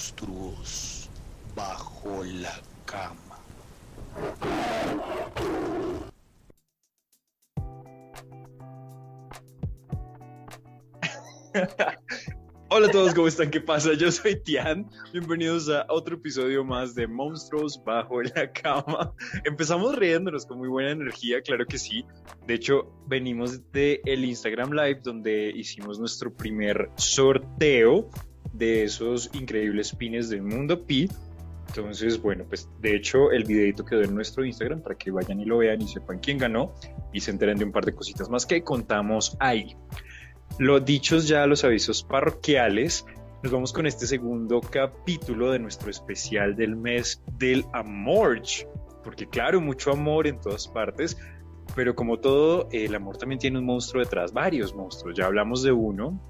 monstruos bajo la cama. Hola a todos, ¿cómo están? ¿Qué pasa? Yo soy Tian. Bienvenidos a otro episodio más de Monstruos bajo la cama. Empezamos riéndonos con muy buena energía, claro que sí. De hecho, venimos de Instagram Live donde hicimos nuestro primer sorteo de esos increíbles pines del mundo pi. Entonces, bueno, pues de hecho el videito quedó en nuestro Instagram para que vayan y lo vean y sepan quién ganó y se enteren de un par de cositas más que contamos ahí. Lo dichos ya los avisos parroquiales, nos vamos con este segundo capítulo de nuestro especial del mes del amor, porque claro, mucho amor en todas partes, pero como todo, el amor también tiene un monstruo detrás, varios monstruos, ya hablamos de uno,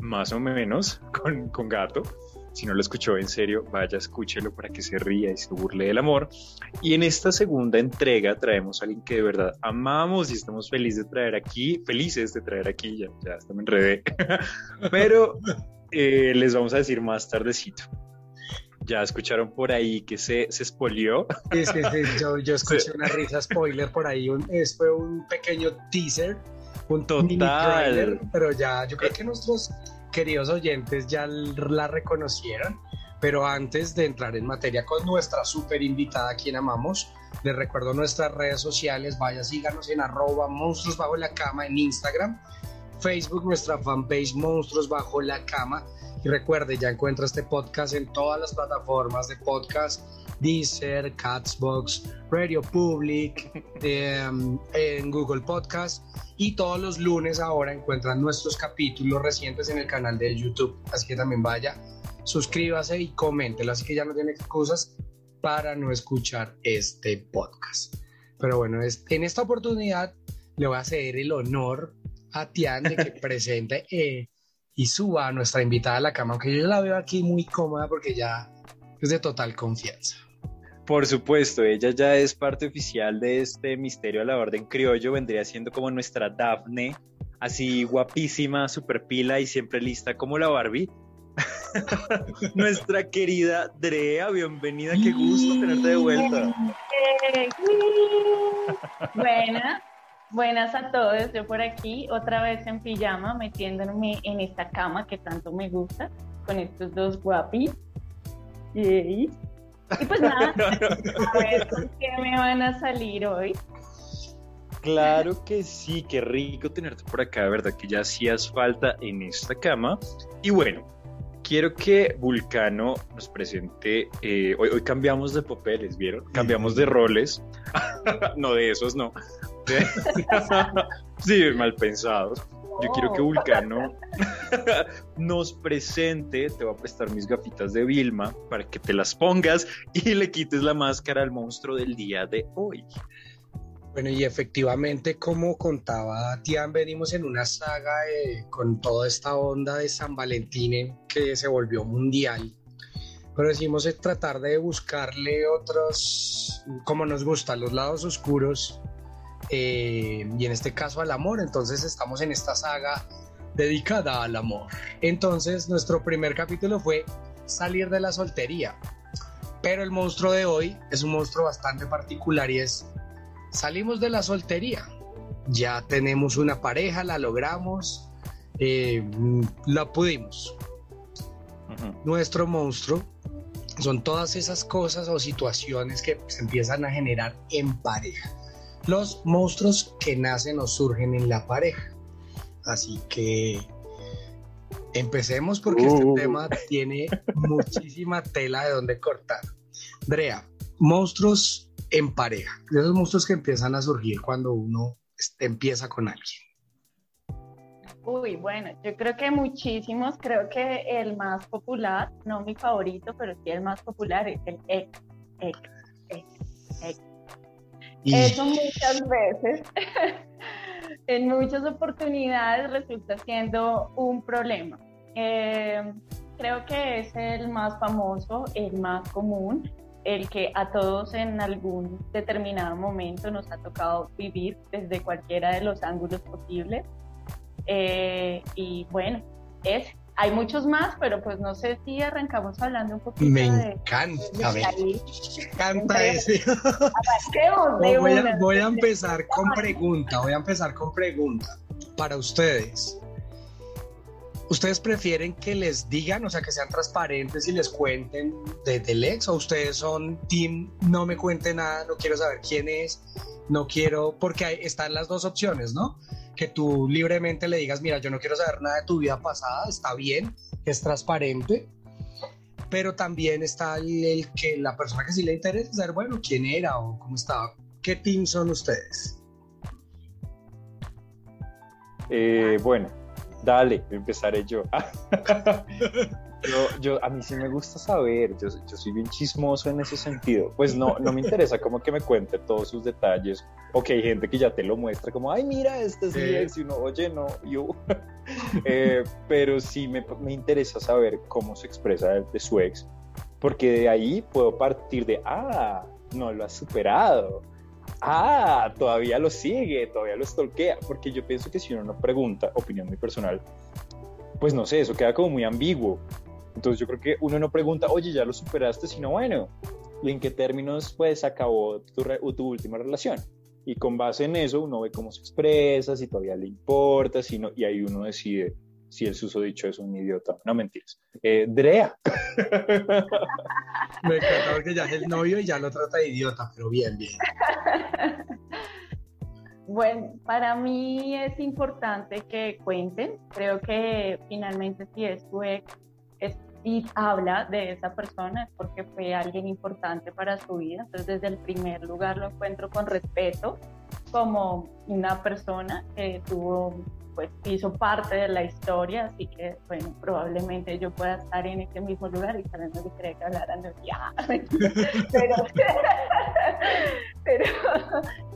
más o menos, con, con gato, si no lo escuchó en serio, vaya, escúchelo para que se ría y se burle del amor. Y en esta segunda entrega traemos a alguien que de verdad amamos y estamos felices de traer aquí, felices de traer aquí, ya, ya hasta me enredé, pero eh, les vamos a decir más tardecito. Ya escucharon por ahí que se, se espolió. Sí, sí, sí, yo, yo escuché Sí. una risa spoiler por ahí, un, fue un pequeño teaser, un Total. trailer, pero ya yo creo que nuestros queridos oyentes ya la reconocieron. Pero antes de entrar en materia con nuestra super invitada a quien amamos, les recuerdo nuestras redes sociales, vaya, síganos en arroba monstruos bajo la cama en Instagram, Facebook, nuestra fanpage Monstruos bajo la cama. Y recuerde, ya encuentra este podcast en todas las plataformas de podcast, Deezer, Catsbox, Radio Public, em, en Google Podcast. Y todos los lunes ahora encuentran nuestros capítulos recientes en el canal de YouTube. Así que también vaya, suscríbase y coméntelo. Así que ya no tiene excusas para no escuchar este podcast. Pero bueno, es- en esta oportunidad le voy a ceder el honor a Tian de que presente eh, y suba a nuestra invitada a la cama, aunque yo la veo aquí muy cómoda porque ya es de total confianza. Por supuesto, ella ya es parte oficial de este misterio a la orden criollo, vendría siendo como nuestra Daphne, así guapísima, super pila y siempre lista como la Barbie. Nuestra querida Drea, bienvenida, qué gusto tenerte de vuelta. Eh, Buenas, a todos. Yo por aquí, otra vez en pijama, metiéndome en esta cama que tanto me gusta, con estos dos guapis. Yay. Y pues nada, a ver con qué me van a salir hoy. Claro que sí, qué rico tenerte por acá, de verdad que ya hacías falta en esta cama. Y bueno, quiero que Vulcano nos presente, eh, hoy, hoy cambiamos de papeles, ¿vieron? Cambiamos de roles, no de esos, no. Sí, mal pensados. Yo quiero que. Vulcano nos presente, te voy a prestar mis gafitas de Vilma para que te las pongas y le quites la máscara al monstruo del día de hoy. Bueno, y efectivamente, como contaba Tian, venimos en una saga eh, con toda esta onda de San Valentín en que se volvió mundial. Pero decimos eh, tratar de buscarle otros, como nos gustan, los lados oscuros, eh, y en este caso al amor. Entonces estamos en esta saga dedicada al amor. Entonces nuestro primer capítulo fue salir de la soltería. Pero el monstruo de hoy es un monstruo bastante particular y es salimos de la soltería. Ya tenemos una pareja, la logramos, eh, la pudimos. Nuestro monstruo son todas esas cosas o situaciones que se empiezan a generar en pareja. Los monstruos que nacen o surgen en la pareja. Así que empecemos porque Uh. este tema tiene muchísima tela de donde cortar. Drea, monstruos en pareja. Esos monstruos que empiezan a surgir cuando uno empieza con alguien. Uy, bueno, yo creo que muchísimos, creo que el más popular, no mi favorito, pero sí el más popular es el ex, ex, ex, ex. Y Eso muchas veces, en muchas oportunidades resulta siendo un problema. Eh, creo que es el más famoso, el más común, el que a todos en algún determinado momento nos ha tocado vivir desde cualquiera de los ángulos posibles. Eh, y bueno, es hay muchos más, pero pues no sé si arrancamos hablando un poquito Me de... encanta, de me encanta ese. Voy voy a empezar con pregunta, voy a empezar con pregunta para ustedes. ¿Ustedes prefieren que les digan, o sea, que sean transparentes y les cuenten de, del ex? ¿O ustedes son team, no me cuente nada, no quiero saber quién es, no quiero, porque hay- están las dos opciones, ¿no? Que tú libremente le digas, mira, yo no quiero saber nada de tu vida pasada, está bien, es transparente, pero también está el, el que la persona que sí le interesa saber, bueno, quién era o cómo estaba. ¿Qué team son ustedes? Eh, bueno, dale, empezaré yo. yo, yo. A mí sí me gusta saber, yo, yo soy bien chismoso en ese sentido. Pues no, no me interesa como que me cuente todos sus detalles. O que hay gente que ya te lo muestra como, ay, mira, este es mi Sí. ex, y uno, oye, no, yo. Eh, pero sí me, me interesa saber cómo se expresa de, de su ex, porque de ahí puedo partir de, ah, no lo has superado. Ah, todavía lo sigue, todavía lo stalkea, porque yo pienso que si uno no pregunta, opinión muy personal, pues no sé, eso queda como muy ambiguo. Entonces yo creo que uno no pregunta, oye, ya lo superaste, sino bueno, ¿y en qué términos pues acabó tu, re- tu última relación? Y con base en eso uno ve cómo se expresa, si todavía le importa, si no, y ahí uno decide si el susodicho es un idiota. No mentiras. Eh, Drea. Me encanta porque ya es el novio y ya lo trata de idiota, pero bien, bien. Bueno, para mí es importante que cuenten. Creo que finalmente si es tu ex es- y habla de esa persona es porque fue alguien importante para su vida. Entonces desde el primer lugar lo encuentro con respeto como una persona que tuvo, pues hizo parte de la historia, así que bueno, probablemente yo pueda estar en ese mismo lugar y tal vez no le quería que hablaran de ya, pero, pero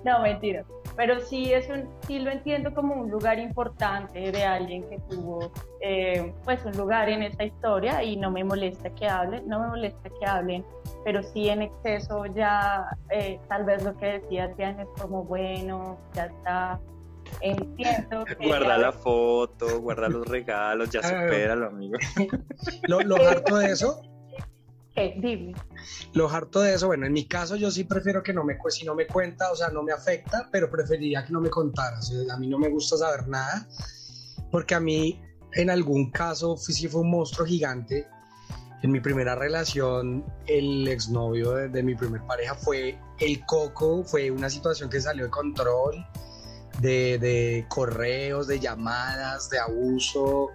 no, mentira. Pero sí, es un, sí lo entiendo como un lugar importante de alguien que tuvo eh, pues un lugar en esta historia y no me molesta que hablen, no me molesta que hablen, pero sí en exceso ya eh, tal vez lo que decía Tian es como bueno, ya está, entiendo. que Guarda ya- la foto, guarda los regalos, ya Ah. supéralo, amigo. Lo, lo harto de eso, Eh, dime. lo harto de eso, bueno, en mi caso yo sí prefiero que no me, si no me cuenta, o sea, no me afecta, pero preferiría que no me contara. O sea, a mí no me gusta saber nada, porque a mí en algún caso sí fue un monstruo gigante. En mi primera relación, el exnovio de, de mi primer pareja fue el coco, fue una situación que salió de control, de, correos, de llamadas, de abuso,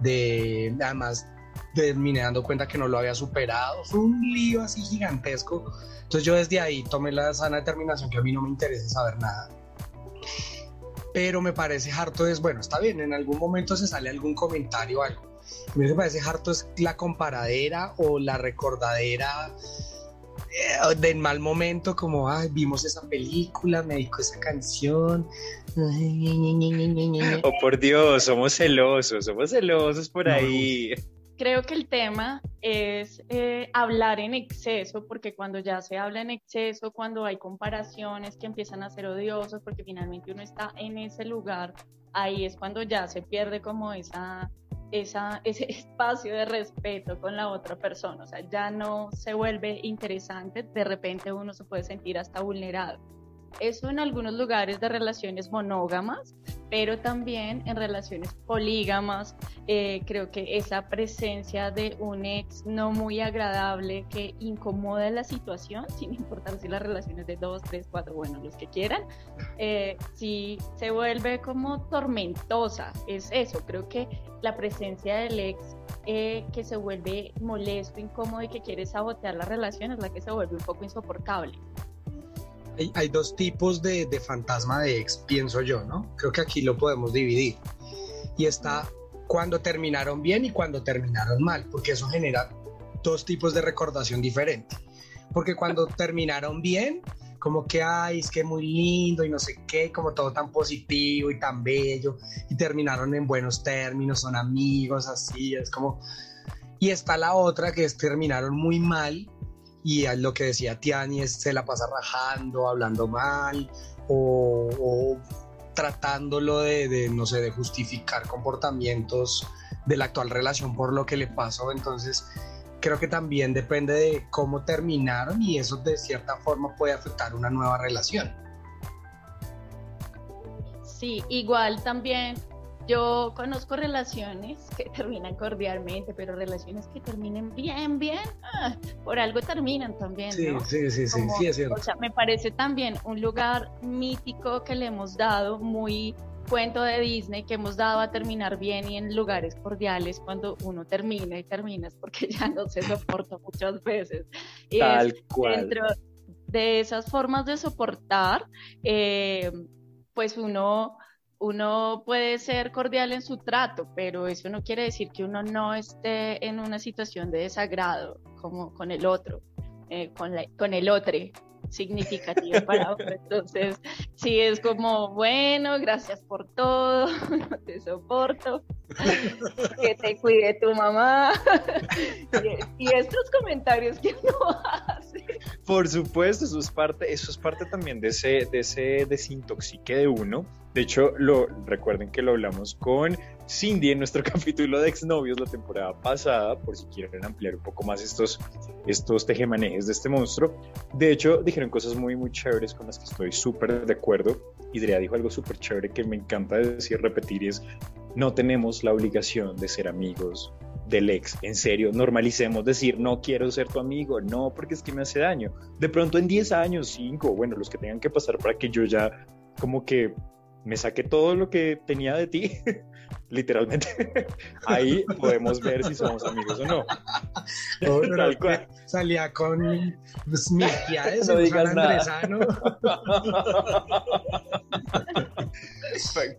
de además terminé dando cuenta que no lo había superado. Fue un lío así gigantesco. Entonces yo desde ahí tomé la sana determinación que a mí no me interesa saber nada. Pero me parece harto es, bueno, está bien, en algún momento se sale algún comentario o algo. A mí me parece harto es la comparadera o la recordadera del mal momento, como, ay, vimos esa película, me dijo esa canción. Oh, por Dios, somos celosos, somos celosos por No. ahí. Creo que el tema es eh, hablar en exceso, porque cuando ya se habla en exceso, cuando hay comparaciones que empiezan a ser odiosas, porque finalmente uno está en ese lugar, ahí es cuando ya se pierde como esa, esa, ese espacio de respeto con la otra persona, o sea, ya no se vuelve interesante, de repente uno se puede sentir hasta vulnerado. Eso en algunos lugares de relaciones monógamas, pero también en relaciones polígamas, eh, creo que esa presencia de un ex no muy agradable que incomoda la situación, sin importar si las relaciones de dos, tres, cuatro, bueno, los que quieran, eh, si se vuelve como tormentosa. Es eso, creo que la presencia del ex eh, que se vuelve molesto, incómodo y que quiere sabotear la relación es la que se vuelve un poco insoportable. Hay, hay dos tipos de, de fantasma de ex, pienso yo, ¿no? Creo que aquí lo podemos dividir. Y está cuando terminaron bien y cuando terminaron mal, porque eso genera dos tipos de recordación diferente. Porque cuando terminaron bien, como que, ay, es que muy lindo y no sé qué, como todo tan positivo y tan bello, y terminaron en buenos términos, son amigos, así, es como... Y está la otra que es terminaron muy mal y a lo que decía Tiani es se la pasa rajando, hablando mal o, o tratándolo de, de, no sé, de justificar comportamientos de la actual relación por lo que le pasó. Entonces, creo que también depende de cómo terminaron y eso de cierta forma puede afectar una nueva relación. Sí, igual también yo conozco relaciones que terminan cordialmente, pero relaciones que terminen bien, bien, ah, por algo terminan también. Sí, sí, sí, sí, sí, es cierto. O sea, me parece también un lugar mítico que le hemos dado muy cuento de Disney que hemos dado a terminar bien y en lugares cordiales cuando uno termina y termina es porque ya no se soporta muchas veces. Tal cual. Dentro de esas formas de soportar, eh, pues uno, uno puede ser cordial en su trato, pero eso no quiere decir que uno no esté en una situación de desagrado como con el otro, eh, con, la, con el otro significativo para otro. Entonces, sí es como, bueno, gracias por todo, no te soporto, que te cuide tu mamá. y, estos comentarios que no hace. Por supuesto, eso es parte, eso es parte también de ese, de ese desintoxique de uno. De hecho, lo, recuerden que lo hablamos con Cindy en nuestro capítulo de exnovios la temporada pasada, por si quieren ampliar un poco más estos, estos tejemanejes de este monstruo. De hecho, dijeron cosas muy, muy chéveres con las que estoy súper de acuerdo. Idrea dijo algo súper chévere que me encanta decir, repetir, y es, no tenemos la obligación de ser amigos del ex. En serio, normalicemos decir, no quiero ser tu amigo, no, porque es que me hace daño. De pronto en 10 años, 5, bueno, los que tengan que pasar para que yo ya como que me saque todo lo que tenía de ti, literalmente. Ahí podemos ver si somos amigos o no. Salía con mis no digas nada.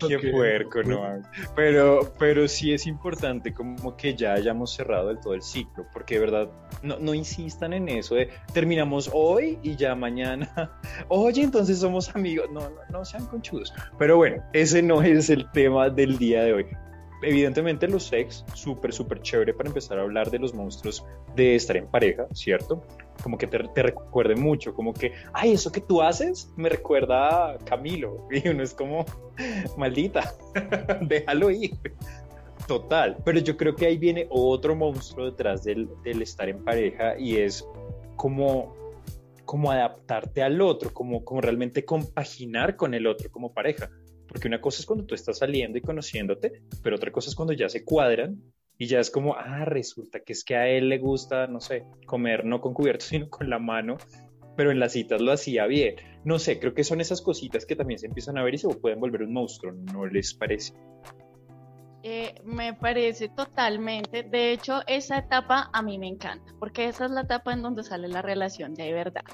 Qué puerco, no. Pero, pero sí es importante como que ya hayamos cerrado del todo el ciclo, porque de verdad no, no insistan en eso de terminamos hoy y ya mañana, oye, entonces somos amigos. No, no, no sean conchudos. Pero bueno, ese no es el tema del día de hoy evidentemente los sex, súper, súper chévere para empezar a hablar de los monstruos de estar en pareja, ¿cierto? Como que te, te, recuerde mucho, como que, ay, eso que tú haces me recuerda a Camilo. Y uno es como, maldita, déjalo ir. Total, pero yo creo que ahí viene otro monstruo detrás del, del estar en pareja y es como como adaptarte al otro, como, como realmente compaginar con el otro como pareja. Porque una cosa es cuando tú estás saliendo y conociéndote, pero otra cosa es cuando ya se cuadran y ya es como, ah, resulta que es que a él le gusta, no sé, comer no con cubierto, sino con la mano, pero en las citas lo hacía bien. No sé, creo que son esas cositas que también se empiezan a ver y se pueden volver un monstruo, ¿no les parece? Eh, me parece totalmente, de hecho esa etapa a mí me encanta, porque esa es la etapa en donde sale la relación de verdad.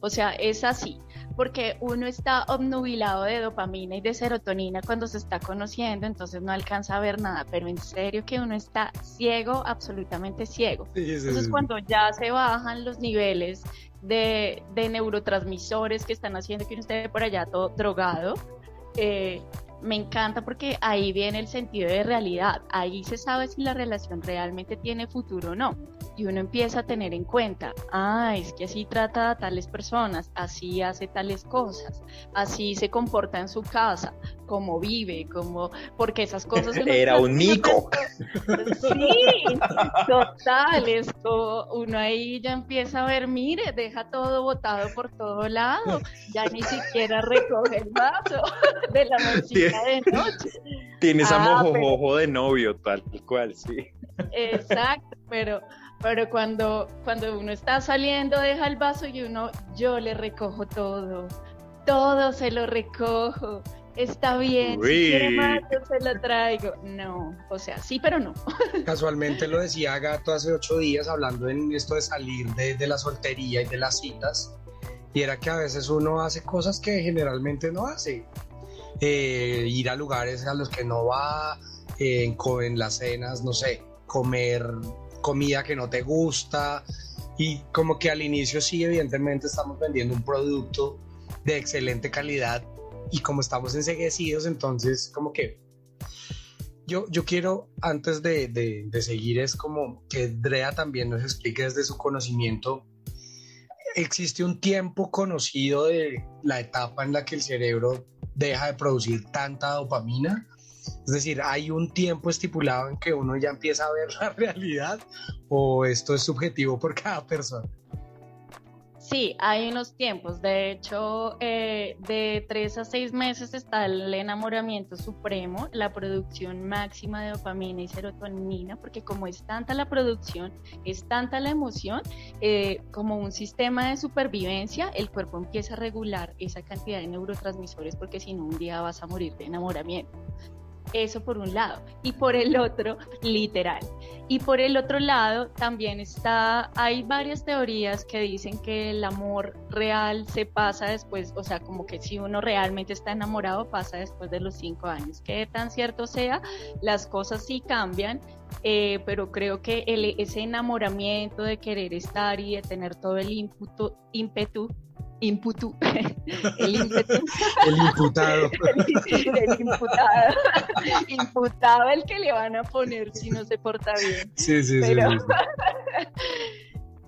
O sea, es así, porque uno está obnubilado de dopamina y de serotonina cuando se está conociendo, entonces no alcanza a ver nada, pero en serio que uno está ciego, absolutamente ciego. Entonces cuando ya se bajan los niveles de, de neurotransmisores que están haciendo que uno esté por allá todo drogado, eh, me encanta porque ahí viene el sentido de realidad, ahí se sabe si la relación realmente tiene futuro o no. Y uno empieza a tener en cuenta, ah, es que así trata a tales personas, así hace tales cosas, así se comporta en su casa, cómo vive, cómo, porque esas cosas... Era un mico. Sí, total, esto, uno ahí ya empieza a ver, mire, deja todo botado por todo lado, ya ni siquiera recoge el vaso de la mesita de noche. Tienes a ah, mojojojo de novio, tal cual, sí. Exacto, pero pero cuando, cuando uno está saliendo, deja el vaso y uno, yo le recojo todo, todo se lo recojo, está bien, si quiere más, yo se lo traigo. No, o sea, sí, pero no. Casualmente lo decía Gato hace ocho días hablando en esto de salir de, la soltería y de las citas, y era que a veces uno hace cosas que generalmente no hace. Eh, ir a lugares a los que no va, eh, en las cenas, no sé, comer comida que no te gusta. Y como que al inicio sí, evidentemente estamos vendiendo un producto de excelente calidad y como estamos enseguecidos, entonces como que yo, yo quiero, antes de, de, seguir, es como que Drea también nos explique desde su conocimiento, existe un tiempo conocido de la etapa en la que el cerebro deja de producir tanta dopamina Es decir, ¿hay un tiempo estipulado en que uno ya empieza a ver la realidad o esto es subjetivo por cada persona? Sí, hay unos tiempos. De hecho, eh, de tres a seis meses está el enamoramiento supremo, la producción máxima de dopamina y serotonina, porque como es tanta la producción, es tanta la emoción, eh, como un sistema de supervivencia, el cuerpo empieza a regular esa cantidad de neurotransmisores, porque si no, un día vas a morir de enamoramiento. Eso por un lado. Y por el otro, literal. Y por el otro lado, también está, hay varias teorías que dicen que el amor real se pasa después, o sea, como que si uno realmente está enamorado, pasa después de los cinco años. Que tan cierto sea, las cosas sí cambian, eh, pero creo que el, ese enamoramiento de querer estar y de tener todo el ímpetu, ímpetu imputu, el, el imputado. El, imputado. imputado el que le van a poner si no se porta bien. Sí, sí, pero, sí.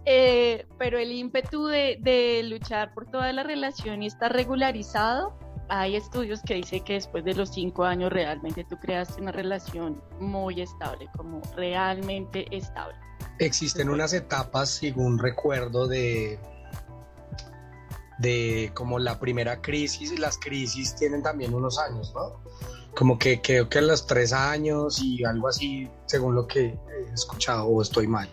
eh, pero el ímpetu de, de, luchar por toda la relación y estar regularizado, hay estudios que dicen que después de los cinco años realmente tú creaste una relación muy estable, como realmente estable. Existen unas etapas, según recuerdo, de de como la primera crisis y las crisis tienen también unos años, ¿no? Como que creo que a los tres años y algo así, según lo que he escuchado o estoy mal.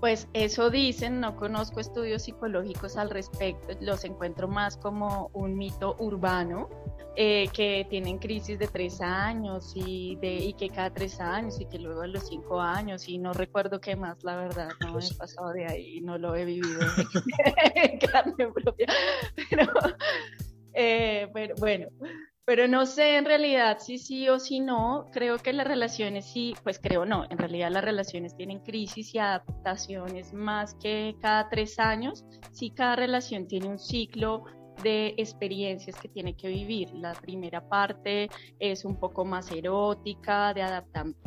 Pues eso dicen, no conozco estudios psicológicos al respecto, los encuentro más como un mito urbano, eh, que tienen crisis de tres años y, de, y que cada tres años y que luego a los cinco años y no recuerdo qué más, la verdad, no he pasado de ahí, no lo he vivido en carne propia, pero, eh, pero bueno, pero no sé en realidad si sí o si no. Creo que las relaciones sí, pues creo no. En realidad las relaciones tienen crisis y adaptaciones más que cada tres años. Sí, cada relación tiene un ciclo de experiencias que tiene que vivir. La primera parte es un poco más erótica, de,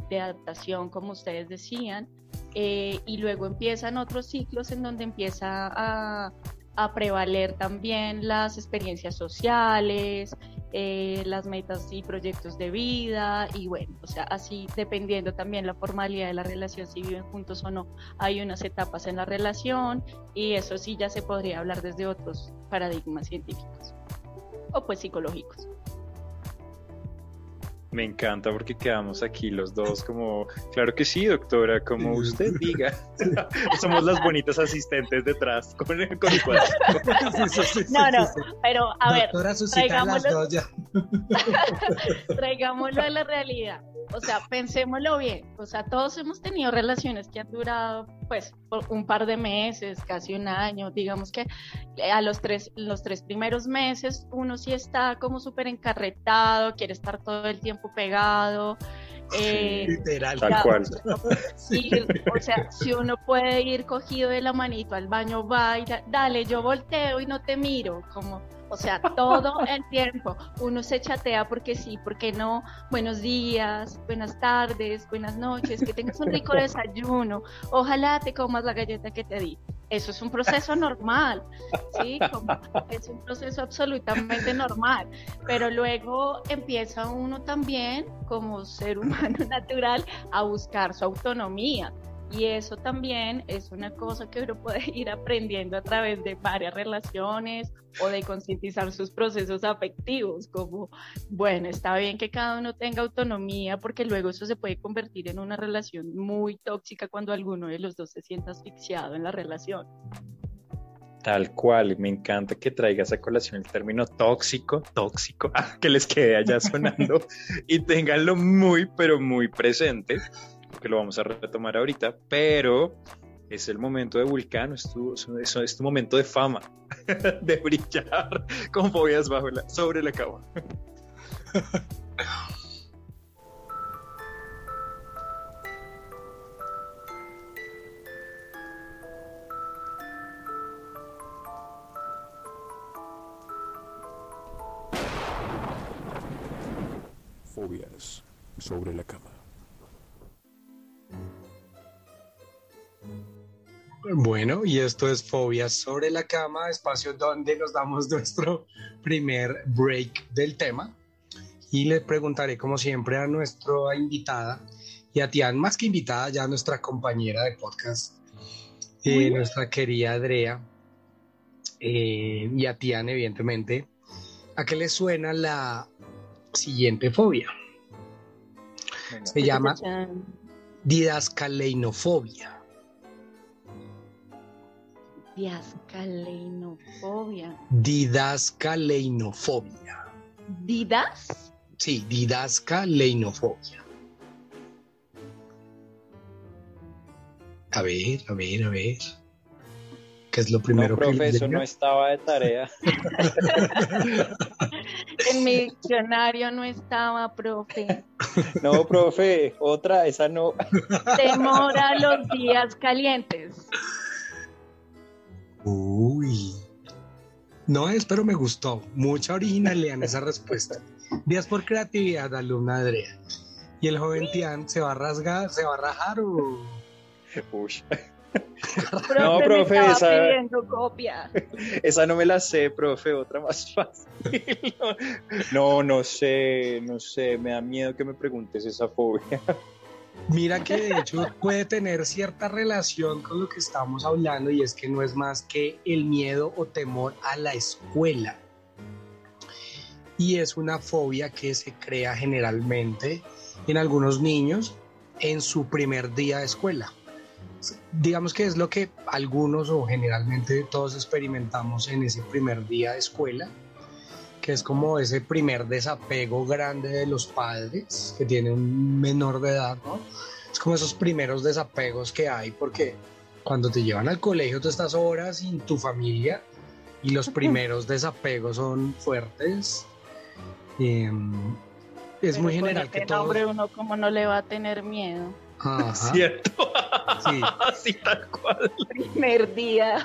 de adaptación, como ustedes decían, eh, y luego empiezan otros ciclos en donde empieza a, a prevaler también las experiencias sociales, eh, las metas y proyectos de vida y bueno, o sea, así dependiendo también la formalidad de la relación, si viven juntos o no, hay unas etapas en la relación y eso sí ya se podría hablar desde otros paradigmas científicos o pues psicológicos. Me encanta porque quedamos aquí los dos como, claro que sí, doctora, como usted diga. Somos las bonitas asistentes detrás con, con el cuadro. no, no, pero a ver, traigámoslo, traigámoslo a la realidad. O sea, pensémoslo bien. O sea, todos hemos tenido relaciones que han durado, pues, por un par de meses, casi un año. Digamos que a los tres, los tres primeros meses uno sí está como súper encarretado, quiere estar todo el tiempo pegado. Eh, literal, tal cual. o sea, si uno puede ir cogido de la manito al baño, va y dale, yo volteo y no te miro, como, o sea, todo el tiempo. Uno se chatea porque sí, porque no. Buenos días, buenas tardes, buenas noches, que tengas un rico desayuno. Ojalá te comas la galleta que te di. Eso es un proceso normal, ¿sí? es un proceso absolutamente normal, pero luego empieza uno también como ser humano natural a buscar su autonomía. Y eso también es una cosa que uno puede ir aprendiendo a través de varias relaciones o de concientizar sus procesos afectivos, como, bueno, está bien que cada uno tenga autonomía porque luego eso se puede convertir en una relación muy tóxica cuando alguno de los dos se sienta asfixiado en la relación. Tal cual, me encanta que traigas a colación el término tóxico, tóxico, que les quede allá sonando y tenganlo muy, pero muy presente que lo vamos a retomar ahorita, pero es el momento de Vulcano, es tu, momento de fama, de brillar con fobias bajo la, sobre la cama. Fobias sobre la cama. Bueno, y esto es Fobias sobre la cama, espacio donde nos damos nuestro primer break del tema. y le preguntaré como siempre a nuestra invitada y a Tian, más que invitada, ya nuestra compañera de podcast, eh, nuestra querida Andrea, eh, y a Tian, evidentemente, ¿a qué le suena la siguiente fobia? Se llama Chan. Didascaleinofobia. Diascaleinofobia. Didascaleinofobia. ¿Didas? Sí, didascaleinofobia. A ver, a ver, a ver. ¿Qué es lo primero no, que profe, les eso no estaba de tarea. En mi diccionario no estaba, profe. No, profe, otra, esa no. Temor a los días calientes. Uy. No es, pero me gustó. Mucha originalidad en esa respuesta. Días por creatividad, alumna Andrea. ¿Y el joven Tian se va a rasgar, se va a rajar o...? Uy, No, profe, esa- pidiendo copia. esa no me la sé, profe, otra más fácil. No, no sé, no sé, me da miedo que me preguntes esa fobia. Mira que de hecho puede tener cierta relación con lo que estamos hablando y es que no es más que el miedo o temor a la escuela. Y es una fobia que se crea generalmente en algunos niños en su primer día de escuela. Digamos que es lo que algunos o generalmente todos experimentamos en ese primer día de escuela, que es como ese primer desapego grande de los padres que tienen un menor de edad, ¿no? Es como esos primeros desapegos que hay porque cuando te llevan al colegio tú estás horas sin tu familia y los primeros desapegos son fuertes. Em, es Pero muy general que todo... nombre uno como no le va a tener miedo. Ajá, ¿Cierto? sí. Así tal cual. Primer día.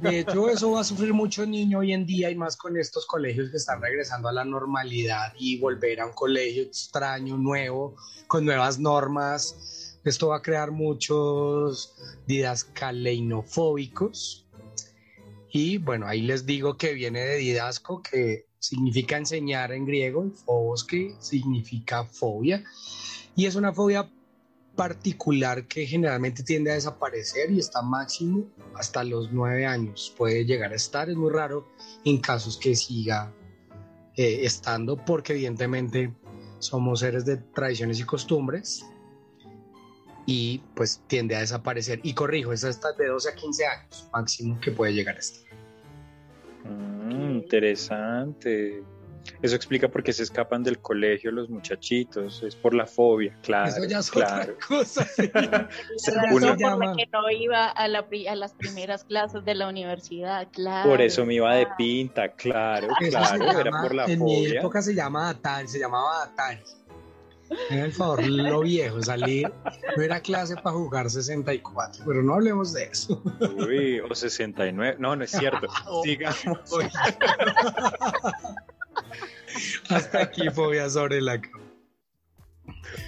De hecho, eso va a sufrir mucho niño hoy en día y más con estos colegios que están regresando a la normalidad y volver a un colegio extraño, nuevo, con nuevas normas. Esto va a crear muchos didascaleinofóbicos. Y bueno, ahí les digo que viene de didasco, que significa enseñar en griego, y phobos, que significa fobia. Y es una fobia particular que generalmente tiende a desaparecer y está máximo hasta los nueve años. Puede llegar a estar, es muy raro en casos que siga eh, estando, porque evidentemente somos seres de tradiciones y costumbres y pues tiende a desaparecer. Y corrijo, es hasta de 12 a 15 años máximo que puede llegar a estar. Mm, interesante. Eso explica por qué se escapan del colegio los muchachitos. Es por la fobia, claro. Eso ya es claro. otra cosa. sí. Razón por la que no iba a, la pri- a las primeras clases de la universidad, claro. Por eso me iba de pinta, claro, Eso claro, era llama- por la en mi fobia. época se llamaba Atari, se llamaba Atari. En el favor, lo viejo, salir, no era clase para jugar 64, pero no hablemos de eso. Uy, o 69. No, no es cierto. Oh. Hasta aquí fobia sobre la cama.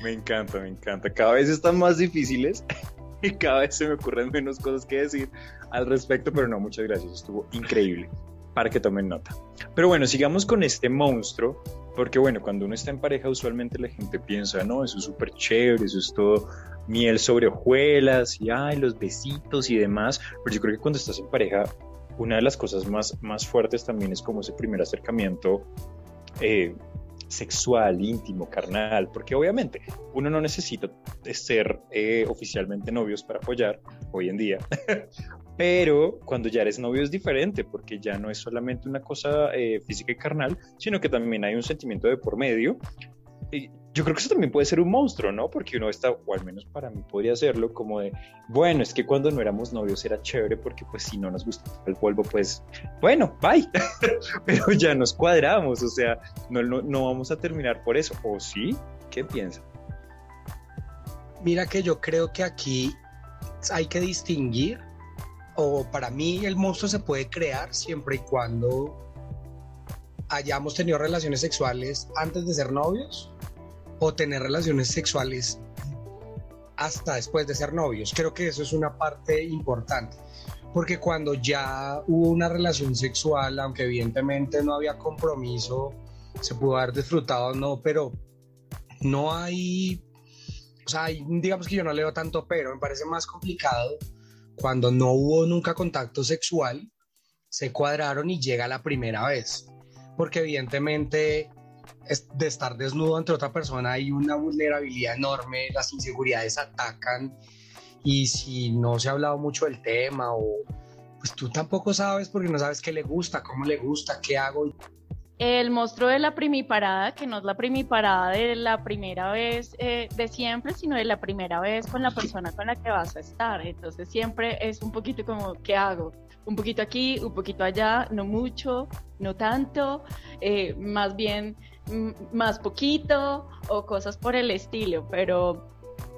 Me encanta, me encanta. Cada vez están más difíciles y cada vez se me ocurren menos cosas que decir al respecto, pero no, muchas gracias. Estuvo increíble para que tomen nota. Pero bueno, sigamos con este monstruo, porque bueno, cuando uno está en pareja, usualmente la gente piensa, no, eso es súper chévere, eso es todo miel sobre hojuelas y ay, los besitos y demás. Pero yo creo que cuando estás en pareja, una de las cosas más, más fuertes también es como ese primer acercamiento eh, sexual, íntimo, carnal, porque obviamente uno no necesita ser eh, oficialmente novios para apoyar hoy en día, pero cuando ya eres novio es diferente, porque ya no es solamente una cosa eh, física y carnal, sino que también hay un sentimiento de por medio. Yo creo que eso también puede ser un monstruo, ¿no? Porque uno está, o al menos para mí podría serlo, como de, bueno, es que cuando no éramos novios era chévere porque pues si no nos gusta el polvo, pues bueno, bye. Pero ya nos cuadramos, o sea, no, no, no vamos a terminar por eso. ¿O sí? ¿Qué piensa? Mira que yo creo que aquí hay que distinguir, o para mí el monstruo se puede crear siempre y cuando hayamos tenido relaciones sexuales antes de ser novios o tener relaciones sexuales hasta después de ser novios. Creo que eso es una parte importante. Porque cuando ya hubo una relación sexual, aunque evidentemente no había compromiso se pudo haber disfrutado, no, pero no hay, o sea, digamos que yo no leo tanto, pero me parece más complicado cuando no hubo nunca contacto sexual, se cuadraron y llega la primera vez, porque evidentemente de estar desnudo ante otra persona hay una vulnerabilidad enorme, las inseguridades atacan y si no se ha hablado mucho del tema o pues tú tampoco sabes porque no sabes qué le gusta, cómo le gusta, qué hago. El monstruo de la primiparada, que no es la primiparada de la primera vez eh, de siempre, sino de la primera vez con la persona con la que vas a estar. Entonces siempre es un poquito como, ¿qué hago? Un poquito aquí, un poquito allá, no mucho, no tanto, eh, más bien más poquito o cosas por el estilo, pero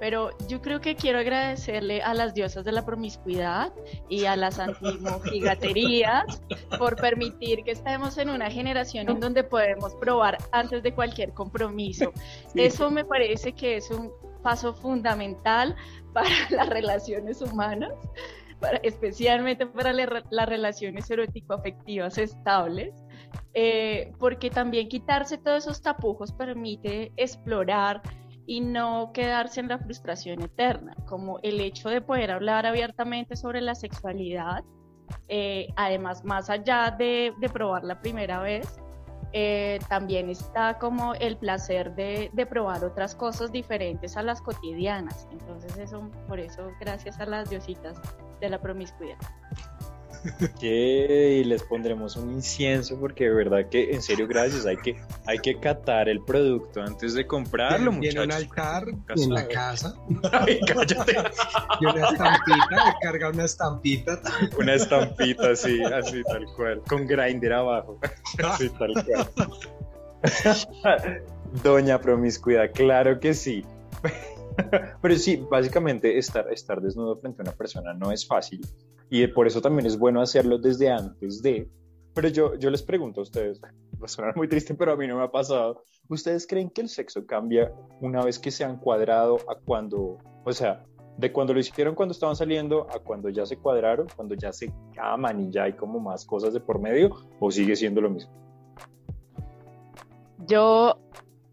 pero yo creo que quiero agradecerle a las diosas de la promiscuidad y a las antimojigaterías por permitir que estemos en una generación en donde podemos probar antes de cualquier compromiso. Eso me parece que es un paso fundamental para las relaciones humanas, para, especialmente para las relaciones erótico-afectivas estables. Eh, porque también quitarse todos esos tapujos permite explorar y no quedarse en la frustración eterna, como el hecho de poder hablar abiertamente sobre la sexualidad, eh, además más allá de, probar la primera vez, eh, también está como el placer de, de, probar otras cosas diferentes a las cotidianas. Entonces eso, por eso, gracias a las diositas de la promiscuidad. y les pondremos un incienso porque de verdad que en serio gracias hay que hay que catar el producto antes de comprarlo muchachos un altar en la casa. Ay, cállate. y una estampita carga una estampita. Una estampita así así tal cual. Con grinder abajo. Así tal cual. Doña promiscuidad claro que sí. Pero sí, básicamente estar, estar desnudo frente a una persona no es fácil y por eso también es bueno hacerlo desde antes de. Pero yo, yo les pregunto a ustedes, va a sonar muy triste, pero a mí no me ha pasado. ¿Ustedes creen que el sexo cambia una vez que se han cuadrado a cuando, o sea, de cuando lo hicieron cuando estaban saliendo a cuando ya se cuadraron, cuando ya se aman y ya hay como más cosas de por medio, o sigue siendo lo mismo? Yo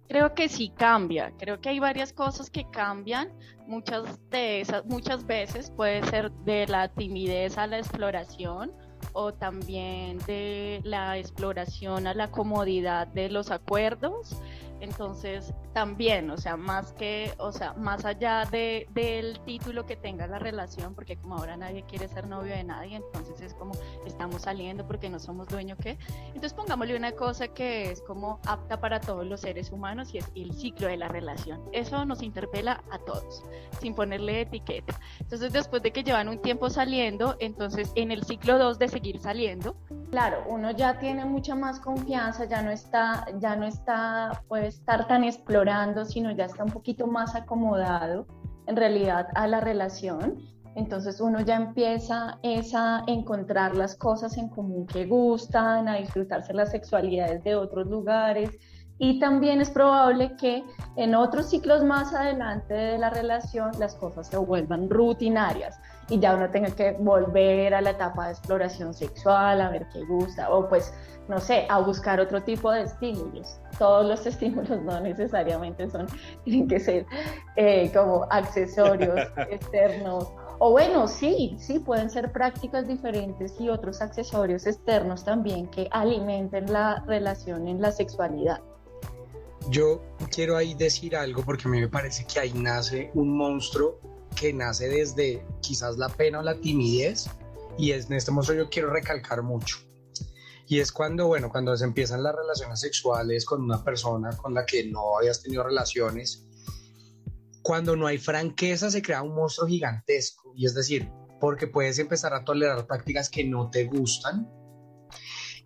Creo que sí cambia, creo que hay varias cosas que cambian, muchas de esas, muchas veces puede ser de la timidez a la exploración o también de la exploración a la comodidad de los acuerdos entonces, también, o sea, más que, o sea, más allá de, del título que tenga la relación, porque como ahora nadie quiere ser novio de nadie, entonces es como estamos saliendo porque no somos dueño que. Entonces pongámosle una cosa que es como apta para todos los seres humanos y es el ciclo de la relación. Eso nos interpela a todos, sin ponerle etiqueta. Entonces, después de que llevan un tiempo saliendo, entonces en el ciclo 2 de seguir saliendo, claro, uno ya tiene mucha más confianza, ya no está, ya no está, pues estar tan explorando, sino ya está un poquito más acomodado en realidad a la relación. Entonces uno ya empieza a encontrar las cosas en común que gustan, a disfrutarse las sexualidades de otros lugares y también es probable que en otros ciclos más adelante de la relación las cosas se vuelvan rutinarias y ya uno tenga que volver a la etapa de exploración sexual, a ver qué gusta o pues no sé, a buscar otro tipo de estímulos. Todos los estímulos no necesariamente son, tienen que ser eh, como accesorios externos. O bueno, sí, sí, pueden ser prácticas diferentes y otros accesorios externos también que alimenten la relación en la sexualidad. Yo quiero ahí decir algo porque a mí me parece que ahí nace un monstruo que nace desde quizás la pena o la timidez y es, en este monstruo yo quiero recalcar mucho y es cuando, bueno, cuando se empiezan las relaciones sexuales con una persona con la que no habías tenido relaciones, cuando no hay franqueza se crea un monstruo gigantesco. Y es decir, porque puedes empezar a tolerar prácticas que no te gustan.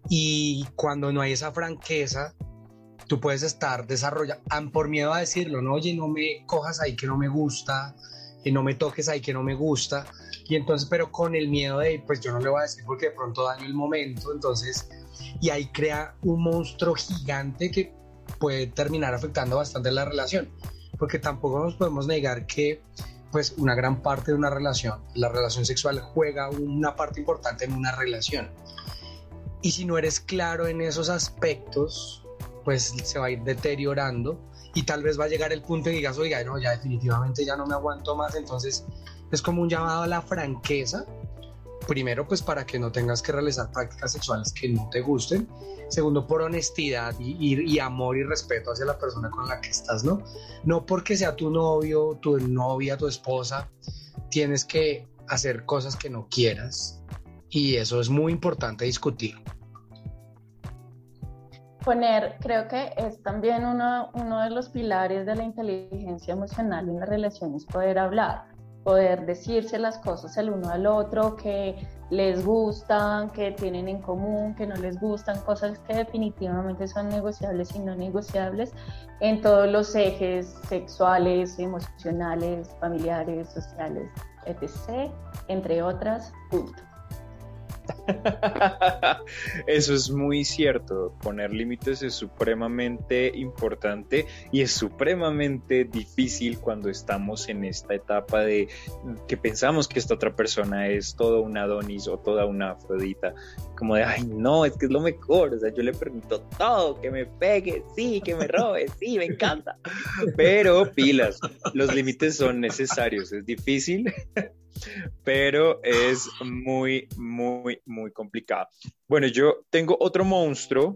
Y cuando no hay esa franqueza, tú puedes estar desarrollando, por miedo a decirlo, no, oye, no me cojas ahí que no me gusta, que no me toques ahí que no me gusta. Y entonces, pero con el miedo de, pues yo no le voy a decir porque de pronto daño el momento, entonces, y ahí crea un monstruo gigante que puede terminar afectando bastante la relación, porque tampoco nos podemos negar que pues una gran parte de una relación, la relación sexual juega una parte importante en una relación. Y si no eres claro en esos aspectos, pues se va a ir deteriorando y tal vez va a llegar el punto en que digas, oiga, no, ya definitivamente ya no me aguanto más, entonces es como un llamado a la franqueza, primero pues para que no tengas que realizar prácticas sexuales que no te gusten, segundo por honestidad y, y- y amor y respeto hacia la persona con la que estás, ¿no? No porque sea tu novio, tu novia, tu esposa, tienes que hacer cosas que no quieras y eso es muy importante discutir. Poner, creo que es también uno, uno de los pilares de la inteligencia emocional en las relaciones, poder hablar, poder decirse las cosas el uno al otro, que les gustan, que tienen en común, que no les gustan, cosas que definitivamente son negociables y no negociables en todos los ejes sexuales, emocionales, familiares, sociales, etc., entre otras, punto. Eso es muy cierto. Poner límites es supremamente importante y es supremamente difícil cuando estamos en esta etapa de que pensamos que esta otra persona es toda una Adonis o toda una Afrodita. Como de, ay, no, es que es lo mejor. O sea, yo le permito todo, que me pegue, sí, que me robe, sí, me encanta. Pero pilas, los límites son necesarios. Es difícil, pero es muy, muy, muy complicado. Bueno, yo tengo otro monstruo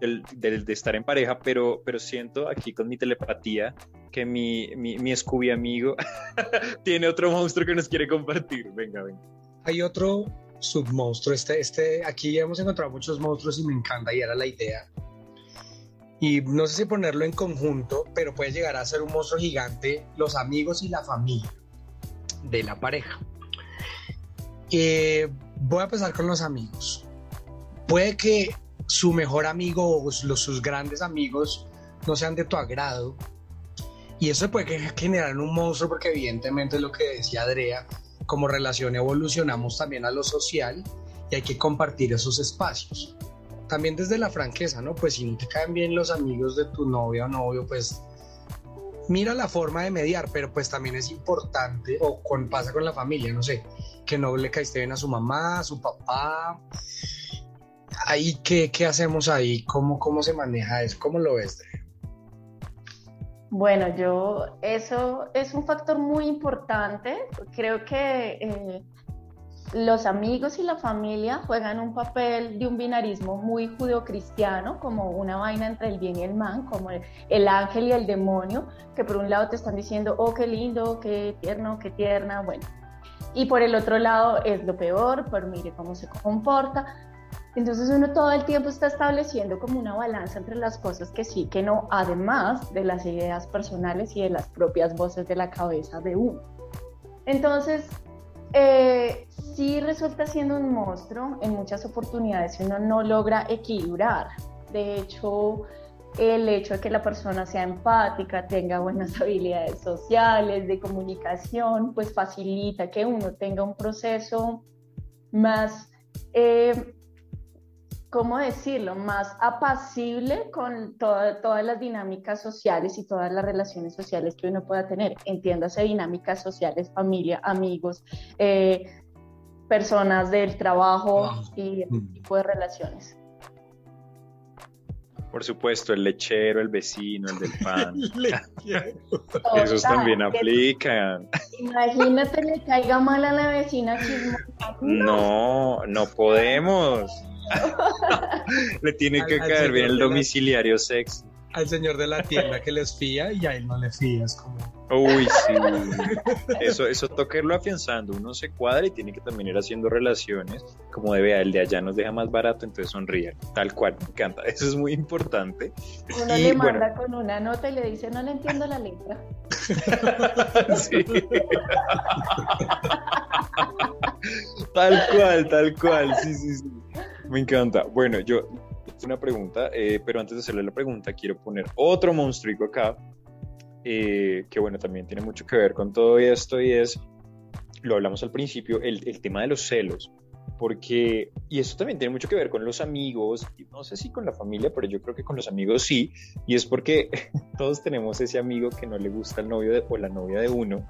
del, de estar en pareja, pero, pero siento aquí con mi telepatía que mi, mi, mi Scooby amigo tiene otro monstruo que nos quiere compartir. Venga, venga. Hay otro submonstruo, este, este, aquí hemos encontrado muchos monstruos y me encanta y era la idea. Y no sé si ponerlo en conjunto, pero puede llegar a ser un monstruo gigante, los amigos y la familia de la pareja. Eh, voy a empezar con los amigos. Puede que su mejor amigo o los, sus grandes amigos no sean de tu agrado. Y eso puede generar un monstruo porque evidentemente lo que decía Andrea, como relación evolucionamos también a lo social y hay que compartir esos espacios. También desde la franqueza, ¿no? Pues si no te caen bien los amigos de tu novia o novio, pues mira la forma de mediar, pero pues también es importante, o pasa con la familia, no sé, que no le caíste bien a su mamá, a su papá. Ahí, ¿qué, qué hacemos ahí? ¿Cómo, ¿Cómo se maneja eso? ¿Cómo lo ves? Dre? Bueno, yo, eso es un factor muy importante. Creo que eh, los amigos y la familia juegan un papel de un binarismo muy judeocristiano, como una vaina entre el bien y el mal, como el, el ángel y el demonio, que por un lado te están diciendo, oh, qué lindo, qué tierno, qué tierna, bueno. Y por el otro lado es lo peor, por mire cómo se comporta. Entonces uno todo el tiempo está estableciendo como una balanza entre las cosas que sí, que no, además de las ideas personales y de las propias voces de la cabeza de uno. Entonces, eh, sí resulta siendo un monstruo en muchas oportunidades si uno no logra equilibrar. De hecho, el hecho de que la persona sea empática, tenga buenas habilidades sociales, de comunicación, pues facilita que uno tenga un proceso más... Eh, ¿cómo decirlo?, más apacible con toda- todas las dinámicas sociales y todas las relaciones sociales que uno pueda tener. Entiéndase dinámicas sociales, familia, amigos, eh, personas del trabajo y ese Mm. tipo de relaciones. Por supuesto, el lechero, el vecino, el del pan. Esos también aplican. Imagínate le caiga mal a la vecina chismosa. No, no podemos. Le tiene que Al- al caer bien el la- domiciliario sexy. Al señor de la tienda que les fía y a él no le fías, como... Uy, sí. Eso, eso toca irlo afianzando. Uno se cuadra y tiene que también ir haciendo relaciones. Como de vea, el de allá nos deja más barato, entonces sonríe. Tal cual, me encanta. Eso es muy importante. Uno Y le bueno. manda con una nota y le dice, no le entiendo la letra. Sí. Tal cual, tal cual. Sí, sí, sí. Me encanta. Bueno, yo una pregunta, eh, pero antes de hacerle la pregunta, quiero poner otro monstruico acá, eh, que bueno, también tiene mucho que ver con todo esto y es, lo hablamos al principio, el, el tema de los celos. Porque, y eso también tiene mucho que ver con los amigos, no sé si con la familia, pero yo creo que con los amigos sí, y es porque todos tenemos ese amigo que no le gusta el novio o la novia de uno,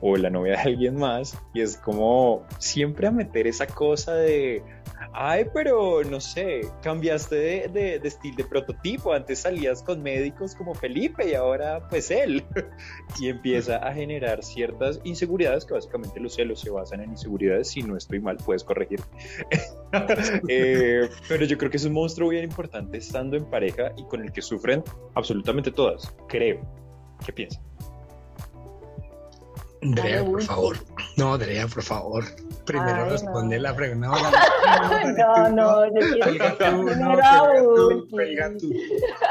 o la novia de alguien más y es como siempre a meter esa cosa de ay, pero no sé, cambiaste de, de, estilo de prototipo, antes salías con médicos como Felipe y ahora pues él y empieza a generar ciertas inseguridades que básicamente los celos se basan en inseguridades, si no estoy mal puedes corregir. Eh, pero yo creo que es un monstruo bien importante estando en pareja y con el que sufren absolutamente todas, creo. ¿Qué piensas? Andrea, por favor. No, Andrea, por favor. Primero Ay, responde no. la pregunta. No, no, yo quiero tú, no, tú, tú.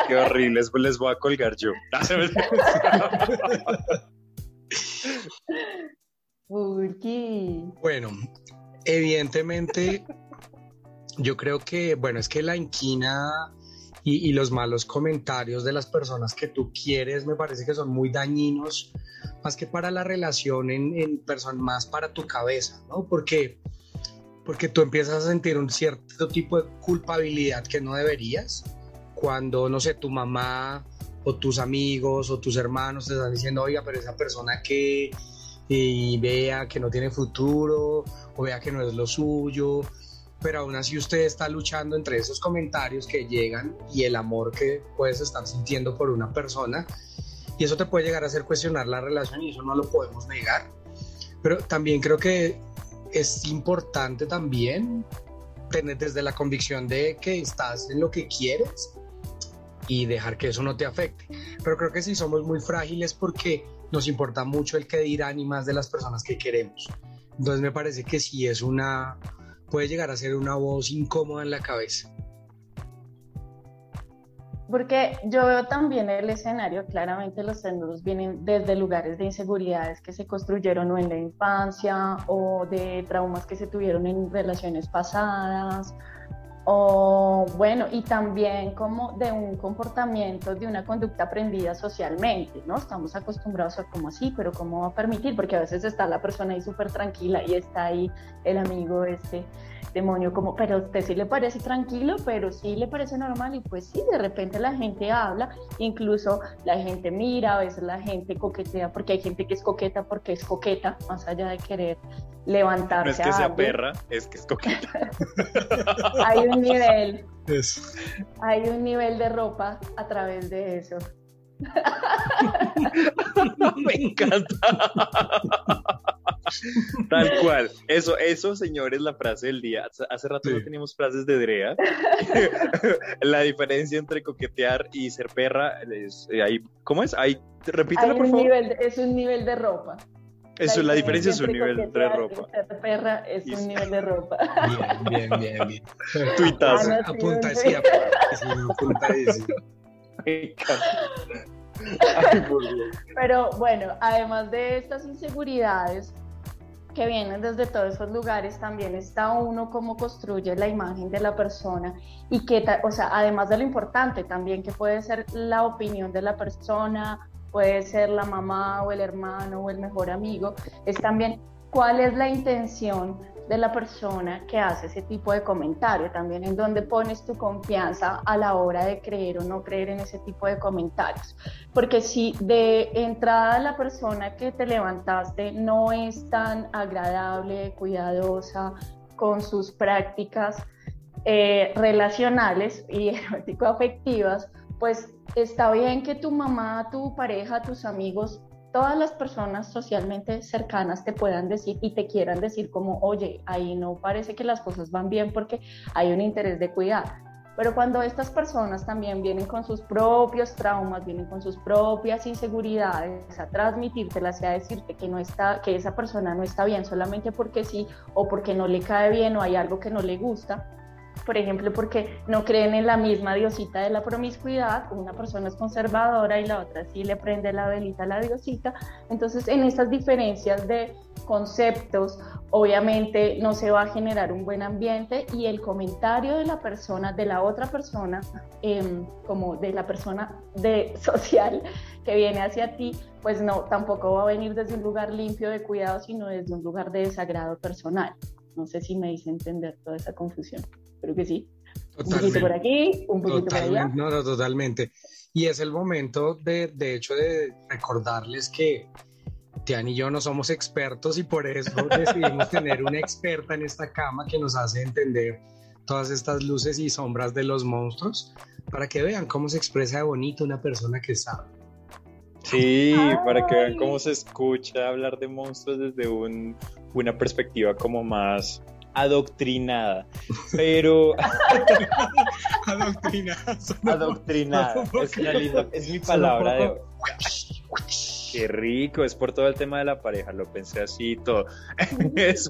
Qué horrible, después les voy a colgar yo. Ulti. Bueno, evidentemente, yo creo que, bueno, es que la inquina y, y los malos comentarios de las personas que tú quieres me parece que son muy dañinos, más que para la relación en, en persona, más para tu cabeza, ¿no? Porque, porque tú empiezas a sentir un cierto tipo de culpabilidad que no deberías cuando, no sé, tu mamá o tus amigos o tus hermanos te están diciendo, oiga, pero esa persona que y vea que no tiene futuro o vea que no es lo suyo, pero aún así usted está luchando entre esos comentarios que llegan y el amor que puedes estar sintiendo por una persona y eso te puede llegar a hacer cuestionar la relación y eso no lo podemos negar, pero también creo que es importante también tener desde la convicción de que estás en lo que quieres y dejar que eso no te afecte. Pero creo que sí somos muy frágiles porque nos importa mucho el que dirán y más de las personas que queremos. Entonces me parece que sí es una, puede llegar a ser una voz incómoda en la cabeza. Porque yo veo también el escenario, claramente los tendos vienen desde lugares de inseguridades que se construyeron o en la infancia o de traumas que se tuvieron en relaciones pasadas o bueno, y también como de un comportamiento, de una conducta aprendida socialmente, ¿no? Estamos acostumbrados a como así, pero ¿cómo va a permitir? Porque a veces está la persona ahí súper tranquila y está ahí el amigo este demonio como, pero a usted sí le parece tranquilo, pero sí le parece normal y pues sí, de repente la gente habla, incluso la gente mira, a veces la gente coquetea, porque hay gente que es coqueta porque es coqueta, más allá de querer levantarse. No es que a sea perra, es que es coqueta. Hay un nivel, Eso. hay un nivel de ropa a través de eso. Me encanta. Tal cual. Eso, eso, señores, la frase del día. Hace- rato Sí. no teníamos frases de Drea. la diferencia entre coquetear y ser perra es eh, ahí. ¿Cómo es? Ahí, Hay repítelo, por favor. nivel, es un nivel de ropa. Eso, la diferencia es un entre nivel y ropa. Ser perra es Y un sí. nivel de ropa. Bien, bien, bien, bien. Tuitazo. Ah, no, Apunta, sí, sí, apunta. Ay, Dios. Pero bueno, además de estas inseguridades que vienen desde todos esos lugares, también está uno cómo construye la imagen de la persona y que, o sea, además de lo importante también que puede ser la opinión de la persona, puede ser la mamá o el hermano o el mejor amigo, es también cuál es la intención de la persona que hace ese tipo de comentario, también en donde pones tu confianza a la hora de creer o no creer en ese tipo de comentarios. Porque si de entrada la persona que te levantaste no es tan agradable, cuidadosa con sus prácticas eh, relacionales y erótico-afectivas, pues está bien que tu mamá, tu pareja, tus amigos, todas las personas socialmente cercanas te puedan decir y te quieran decir como, oye, ahí no parece que las cosas van bien porque hay un interés de cuidar. Pero cuando estas personas también vienen con sus propios traumas, vienen con sus propias inseguridades a transmitírtelas y a decirte que no está, que esa persona no está bien solamente porque sí o porque no le cae bien o hay algo que no le gusta, por ejemplo, porque no creen en la misma diosita de la promiscuidad, una persona es conservadora y la otra sí le prende la velita a la diosita. Entonces, en estas diferencias de conceptos, obviamente no se va a generar un buen ambiente y el comentario de la persona, de la otra persona, em, como de la persona de social que viene hacia ti, pues no, tampoco va a venir desde un lugar limpio de cuidado, sino desde un lugar de desagrado personal. No sé si me hice entender toda esa confusión. Creo que sí. Un poquito por aquí, un poquito por allá. Totalmente, no, no, totalmente. Y es el momento de, de hecho, de recordarles que Tian y yo no somos expertos y por eso decidimos tener una experta en esta cama que nos hace entender todas estas luces y sombras de los monstruos para que vean cómo se expresa de bonito una persona que sabe. Sí, para que vean cómo se escucha hablar de monstruos desde un- una perspectiva como más adoctrinada. Pero Adoctrinadas. adoctrinada es, mi palabra de hoy. Qué rico, es por todo el tema de la pareja, lo pensé así y todo. Es-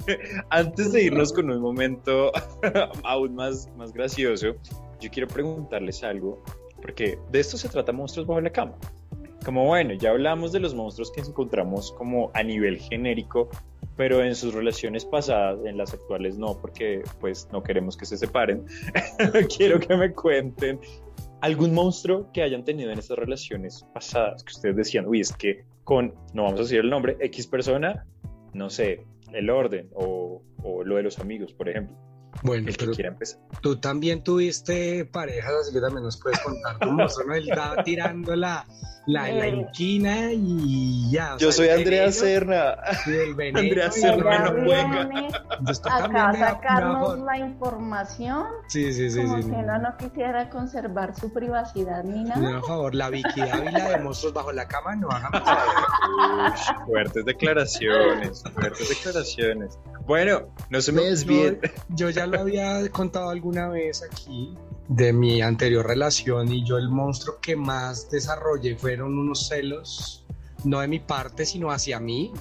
antes de irnos con un momento aún más, más gracioso, yo quiero preguntarles algo, porque de esto se trata Monstruos bajo la cama. Como bueno, ya hablamos de los monstruos que encontramos como a nivel genérico, pero en sus relaciones pasadas, en las actuales no, porque pues no queremos que se separen. quiero que me cuenten algún monstruo que hayan tenido en estas relaciones pasadas, que ustedes decían, uy, es que con, no vamos a decir el nombre, X persona, no sé, el orden o, o lo de los amigos, por ejemplo. Bueno, El que pero quiera empezar. tú también tuviste parejas, así que también nos puedes contar tu monstruo, ¿no? Él estaba tirando la, la, la Eh. inquina y ya. o Yo sea, soy Andrea veneno Serna. Andrea Serna, no juega. acá sacarnos la información Sí, sí, sí, como sí. si no. no quisiera conservar su privacidad ni nada. da favor, la Vicky Dávila de monstruos bajo la cama, no hagamos fuertes declaraciones, fuertes declaraciones. Bueno, no se me desvíen. Yo, yo ya lo había contado alguna vez aquí de mi anterior relación y yo el monstruo que más desarrollé fueron unos celos, no de mi parte, sino hacia mí,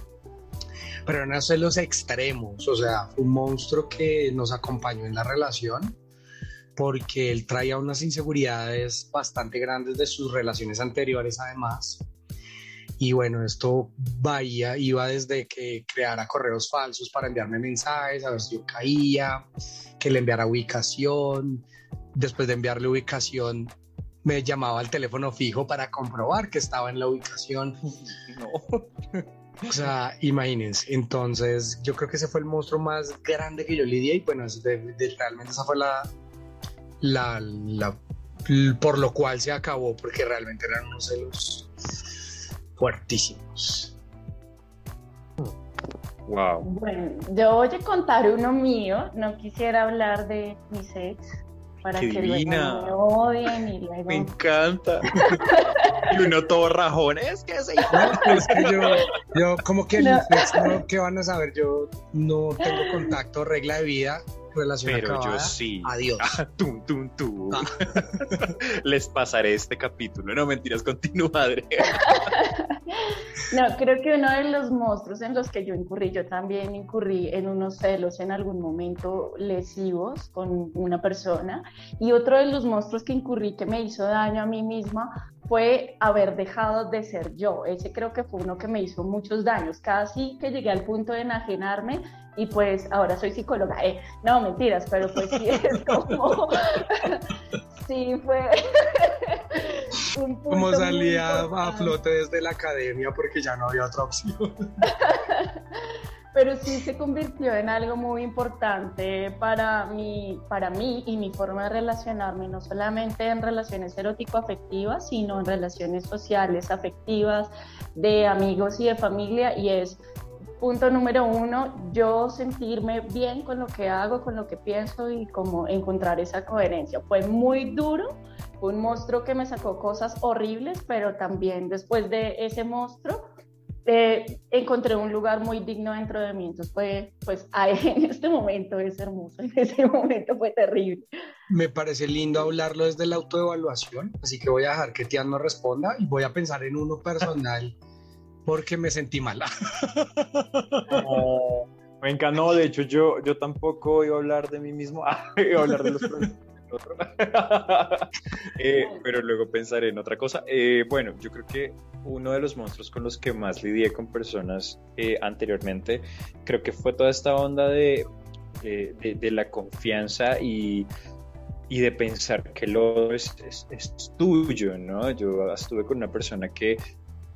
pero eran celos extremos, o sea, un monstruo que nos acompañó en la relación porque él traía unas inseguridades bastante grandes de sus relaciones anteriores además. Y bueno, esto vaía, iba desde que creara correos falsos para enviarme mensajes, a ver si yo caía, que le enviara ubicación. Después de enviarle ubicación, me llamaba al teléfono fijo para comprobar que estaba en la ubicación. No. O sea, imagínense. Entonces, yo creo que ese fue el monstruo más grande que yo lidié y bueno, es de- de- realmente esa fue la, la, la- por lo cual se acabó, porque realmente eran unos celos fuertísimos. Wow. Bueno, yo voy a contar uno mío, no quisiera hablar de mis ex para ¡Qué que divina! me odien y luego... Me encanta. Y uno todo rajón. Es que ese hijo No, pues que yo, yo como que No. mis ex, no, ¿qué van a saber? Yo no tengo contacto, regla de vida, relación Pero acabada. yo sí. Adiós. Tum, tum, tum. Ah. Les pasaré este capítulo. No, mentiras, continúa. No, creo que uno de los monstruos en los que yo incurrí, yo también incurrí en unos celos en algún momento lesivos con una persona y otro de los monstruos que incurrí que me hizo daño a mí misma fue haber dejado de ser yo. Ese creo que fue uno que me hizo muchos daños, casi que llegué al punto de enajenarme y pues ahora soy psicóloga. Eh, no, mentiras, pero pues sí es como... sí, fue... un punto Como salía a flote desde la academia porque ya no había otra opción. Pero sí se convirtió en algo muy importante para mí, para mí y mi forma de relacionarme, no solamente en relaciones erótico-afectivas, sino en relaciones sociales, afectivas, de amigos y de familia, y es punto número uno, yo sentirme bien con lo que hago, con lo que pienso y como encontrar esa coherencia. Fue muy duro, un monstruo que me sacó cosas horribles, pero también después de ese monstruo eh, encontré un lugar muy digno dentro de mí. Entonces fue, pues ahí, en este momento es hermoso, en ese momento fue terrible. Me parece lindo hablarlo desde la autoevaluación, así que voy a dejar que Tian nos responda y voy a pensar en uno personal porque me sentí mala. No, me encantó. De hecho, yo, yo tampoco iba a hablar de mí mismo. Ah, iba a hablar de los problemas otro. Eh, pero luego pensaré en otra cosa. Eh, bueno, yo creo que uno de los monstruos con los que más lidié con personas eh, anteriormente, creo que fue toda esta onda de, de, de- de la confianza y, y de pensar que lo es, es- es tuyo, ¿no? Yo estuve con una persona que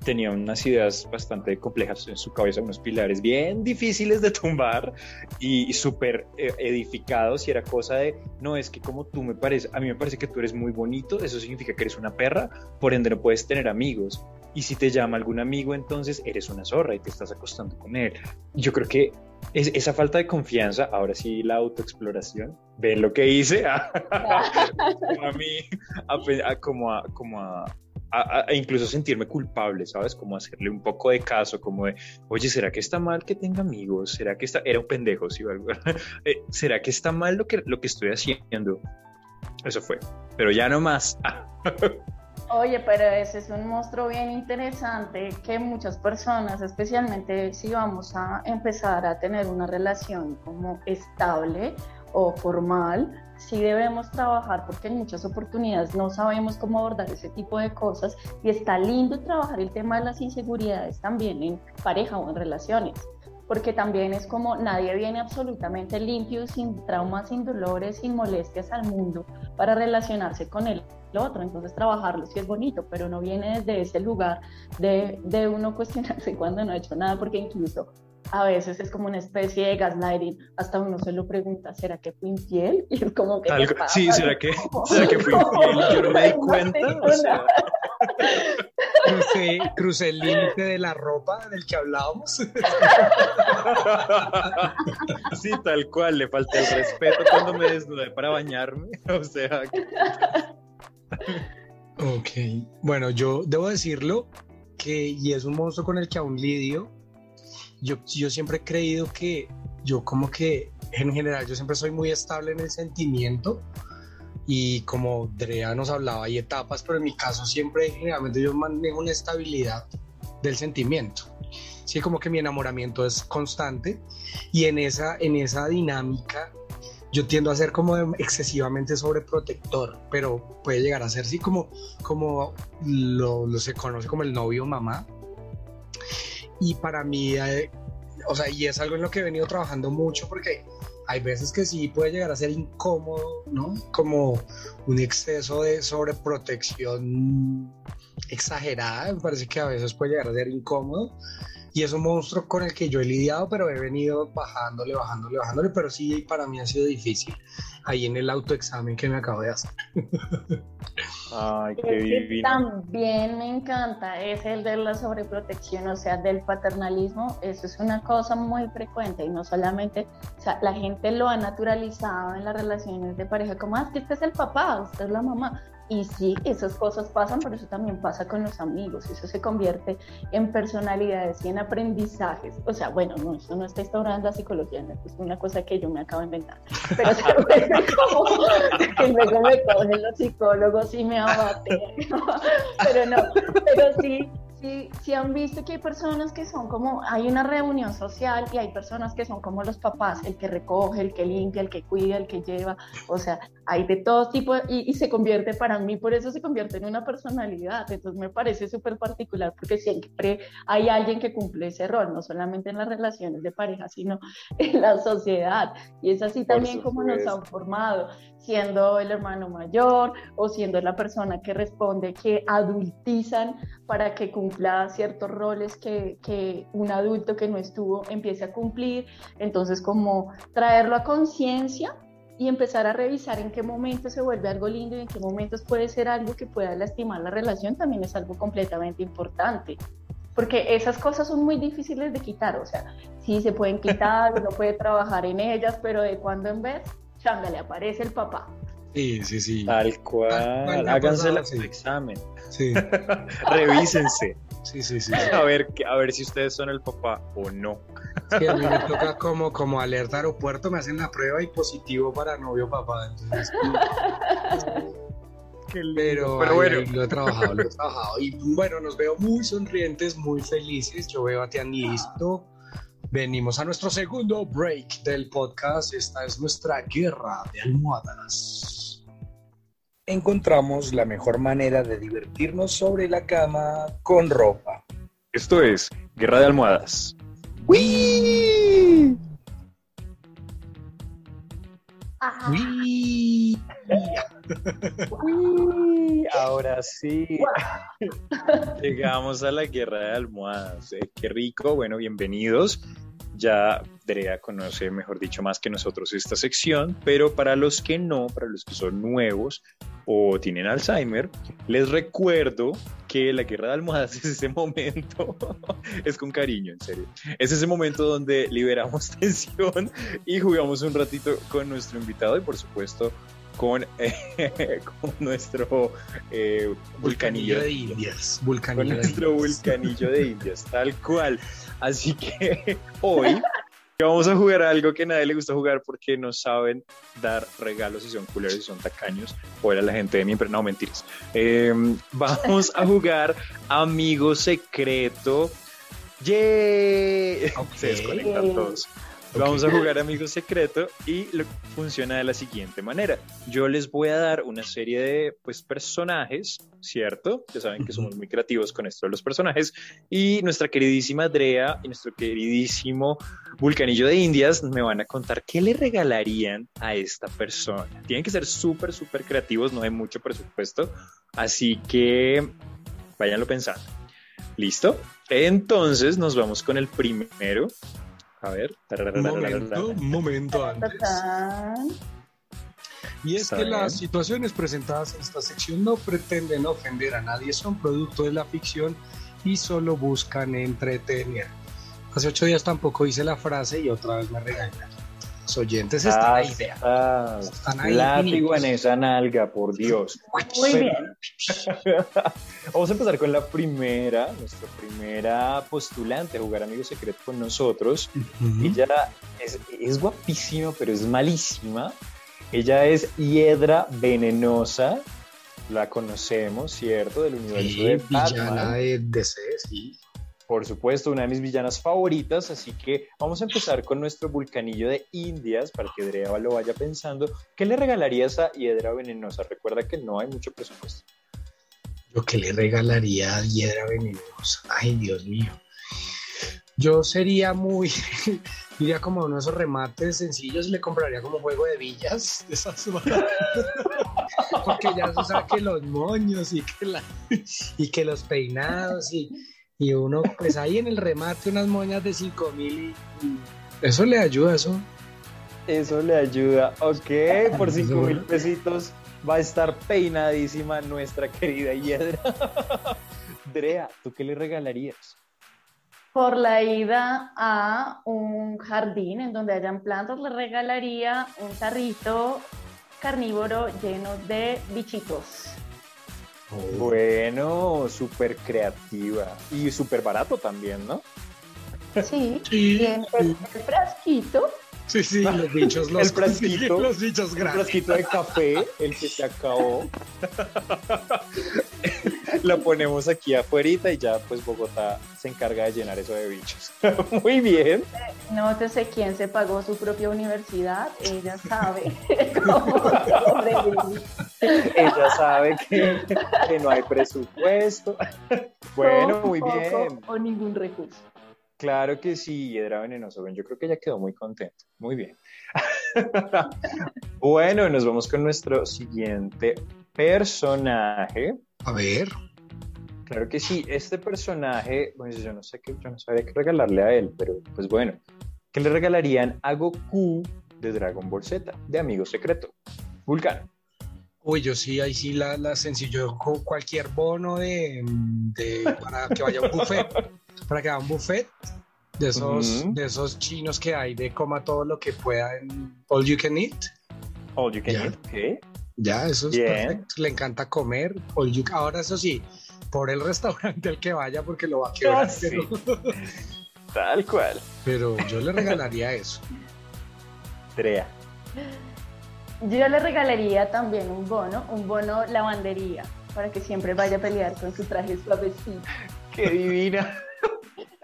tenía unas ideas bastante complejas en su cabeza, unos pilares bien difíciles de tumbar y, y súper eh, edificados y era cosa de, no, es que como tú me parece, a mí me parece que tú eres muy bonito, eso significa que eres una perra, por ende no puedes tener amigos. Y si te llama algún amigo, entonces eres una zorra y te estás acostando con él. Yo creo que es, esa falta de confianza, ahora sí la autoexploración, ven lo que hice, a, mí, a, como a, como a, a, incluso sentirme culpable, ¿sabes? Como hacerle un poco de caso, como de, oye, ¿será que está mal que tenga amigos? ¿Será que está, era un pendejo, sí, eh, ¿será que está mal lo que, lo que estoy haciendo? Eso fue, pero ya no más. Oye, pero ese es un monstruo bien interesante que muchas personas, especialmente si vamos a empezar a tener una relación como estable o formal, sí debemos trabajar porque en muchas oportunidades no sabemos cómo abordar ese tipo de cosas y está lindo trabajar el tema de las inseguridades también en pareja o en relaciones porque también es como nadie viene absolutamente limpio, sin traumas, sin dolores, sin molestias al mundo para relacionarse con el otro. Entonces trabajarlo sí es bonito, pero no viene desde ese lugar de, de uno cuestionarse cuando no ha hecho nada, porque incluso a veces es como una especie de gaslighting, hasta uno se lo pregunta, ¿será que fui infiel? Y es como que... sí, ¿será que, ¿será que fui infiel? Yo no me di cuenta. crucé, el límite de la ropa del que hablábamos. Sí, tal cual, le falté el respeto cuando me desnudé para bañarme. O sea... Ok, bueno, yo debo decirlo que, y es un monstruo con el que aún lidio, yo, yo siempre he creído que yo como que en general yo siempre soy muy estable en el sentimiento y como Drea nos hablaba hay etapas, pero en mi caso siempre generalmente yo manejo una estabilidad del sentimiento. Sí, como que mi enamoramiento es constante y en esa, en esa dinámica yo tiendo a ser como excesivamente sobreprotector, pero puede llegar a ser sí como, como lo, lo se conoce como el novio mamá, y para mí, eh, o sea, y es algo en lo que he venido trabajando mucho porque hay veces que sí puede llegar a ser incómodo, ¿no? Como un exceso de sobreprotección exagerada, me parece que a veces puede llegar a ser incómodo. Y es un monstruo con el que yo he lidiado, pero he venido bajándole, bajándole, bajándole, pero sí para mí ha sido difícil ahí en el autoexamen que me acabo de hacer. Ay, qué divino. También me encanta, es el de la sobreprotección, o sea, del paternalismo. Eso es una cosa muy frecuente y no solamente, o sea, la gente lo ha naturalizado en las relaciones de pareja, como, ah, es que este es el papá, usted es la mamá. Y sí, esas cosas pasan, pero eso también pasa con los amigos, eso se convierte en personalidades y en aprendizajes. O sea, bueno, no, eso no está instaurando la psicología, es una cosa que yo me acabo de inventar. Pero se como que luego me cogen los psicólogos y me abaten. pero no, pero sí, si han visto que hay personas que son como, hay una reunión social y hay personas que son como los papás, el que recoge, el que limpia, el que cuida, el que lleva, o sea, hay de todo tipo y, se convierte para mí, por eso se convierte en una personalidad, entonces me parece súper particular porque siempre hay alguien que cumple ese rol, no solamente en las relaciones de pareja, sino en la sociedad. Y es así también como nos han formado, siendo el hermano mayor o siendo la persona que responde, que adultizan para que cumpla ciertos roles que, que un adulto que no estuvo empiece a cumplir. Entonces, como traerlo a conciencia y empezar a revisar en qué momentos se vuelve algo lindo y en qué momentos puede ser algo que pueda lastimar la relación también es algo completamente importante. Porque esas cosas son muy difíciles de quitar, o sea, sí se pueden quitar, uno puede trabajar en ellas, pero de cuando en vez changa, le aparece el papá. Sí, sí, sí. Tal cual. Háganse el examen. Sí. Revísense. Sí, sí, sí. A ver, a ver si ustedes son el papá o no. Sí, a mí me toca como, como alerta aeropuerto, me hacen la prueba y positivo para novio papá. Entonces, pero, pero bueno. lo he trabajado, lo he trabajado. Y bueno, nos veo muy sonrientes, muy felices. Yo veo a Tian listo Venimos a nuestro segundo break del podcast. Esta es nuestra guerra de almohadas. Encontramos la mejor manera de divertirnos sobre la cama con ropa. Esto es Guerra de Almohadas. ¡Wii! ¡Wii! Ahora sí. Llegamos a la guerra de almohadas. Eh, qué rico. Bueno, bienvenidos. Ya Drea conoce, mejor dicho, más que nosotros esta sección, pero para los que no, para los que son nuevos o tienen Alzheimer, les recuerdo que la guerra de almohadas es ese momento, es con cariño, en serio, es ese momento donde liberamos tensión y jugamos un ratito con nuestro invitado y por supuesto con, eh, con nuestro eh, vulcanillo de Indias. con Vulcanillo de nuestro Indias. vulcanillo de Indias, tal cual. Así que hoy vamos a jugar algo que a nadie le gusta jugar porque no saben dar regalos y son culeros y son tacaños. O era la gente de mi empresa. No, mentiras. Eh, vamos a jugar Amigo Secreto. ¡Yay! Ok. Se desconectan todos. Vamos a jugar Amigo Secreto y lo, funciona de la siguiente manera. Yo les voy a dar una serie de pues, personajes, ¿cierto? Ya saben que somos muy creativos con esto de los personajes. Y nuestra queridísima Drea y nuestro queridísimo Vulcanillo de Indias me van a contar qué le regalarían a esta persona. Tienen que ser súper, súper creativos, no hay mucho presupuesto. Así que váyanlo pensando. ¿Listo? Entonces nos vamos con el primero. A ver. Un momento, un momento antes. Y es Está que bien. las situaciones presentadas en esta sección no pretenden ofender a nadie, son producto de la ficción y solo buscan entretener. Hace ocho días tampoco hice la frase y otra vez me regañan. Los oyentes están ahí, vean. Están ahí. látigo en esa nalga, por Dios. Muy bien. Vamos a empezar con la primera, nuestra primera postulante a jugar Amigo Secreto con nosotros. Ella es, es guapísima, pero es malísima. Ella es Hiedra Venenosa. La conocemos, ¿cierto? Del universo Sí, de villana Batman. de DC, sí. Por supuesto, una de mis villanas favoritas. Así que vamos a empezar con nuestro vulcanillo de Indias para que Drea lo vaya pensando. ¿Qué le regalarías a Hiedra Venenosa? Recuerda que no hay mucho presupuesto. Yo que le regalaría a Hiedra Venenosa. Ay, Dios mío. Yo sería muy, iría como uno de esos remates sencillos, le compraría como juego de villas, de esas porque ya se sabe que los moños y que, la- y que los peinados y, y uno, pues ahí en el remate unas moñas de 5 mil y, y eso le ayuda, eso. Eso le ayuda. Ok, por 5 mil pesitos va a estar peinadísima nuestra querida Hiedra. Drea, ¿tú qué le regalarías? Por la ida a un jardín en donde hayan plantas, le regalaría un tarrito carnívoro lleno de bichitos. Bueno, súper creativa y súper barato también, ¿no? Sí, el, el frasquito sí, sí, los bichos, los, El frasquito. los bichos grandes. frasquito de café, el que se acabó. Lo ponemos aquí afuera y ya pues Bogotá se encarga de llenar eso de bichos. Muy bien. Nótese quién se pagó su propia universidad, ella sabe cómo sobrevivir. Ella sabe que, que no hay presupuesto. Bueno, muy poco bien. O ningún recurso. Claro que sí, Hiedra Venenoso. Bueno, Yo creo que ella quedó muy contenta. Muy bien. bueno, nos vamos con nuestro siguiente personaje. A ver, Claro que sí, este personaje, pues yo no sé qué, yo no sabría qué regalarle a él, pero pues bueno, ¿qué le regalarían a Goku de Dragon Ball Z, de Amigo Secreto? Vulcano. Uy, yo sí, ahí sí la, la sencillo, con cualquier bono de, de- para que vaya a un buffet, para que vaya a un buffet de esos, de esos chinos que hay de coma todo lo que pueda en All You Can Eat. All you can eat, ok. Ya, eso es Bien. perfecto. Le encanta comer. All you- Ahora, eso sí, por el restaurante al que vaya porque lo va a quebrar. Ah, sí. pero, Tal cual. pero yo le regalaría eso. Trea. Yo le regalaría también un bono, un bono lavandería, para que siempre vaya a pelear con su traje suavecito. Qué divina.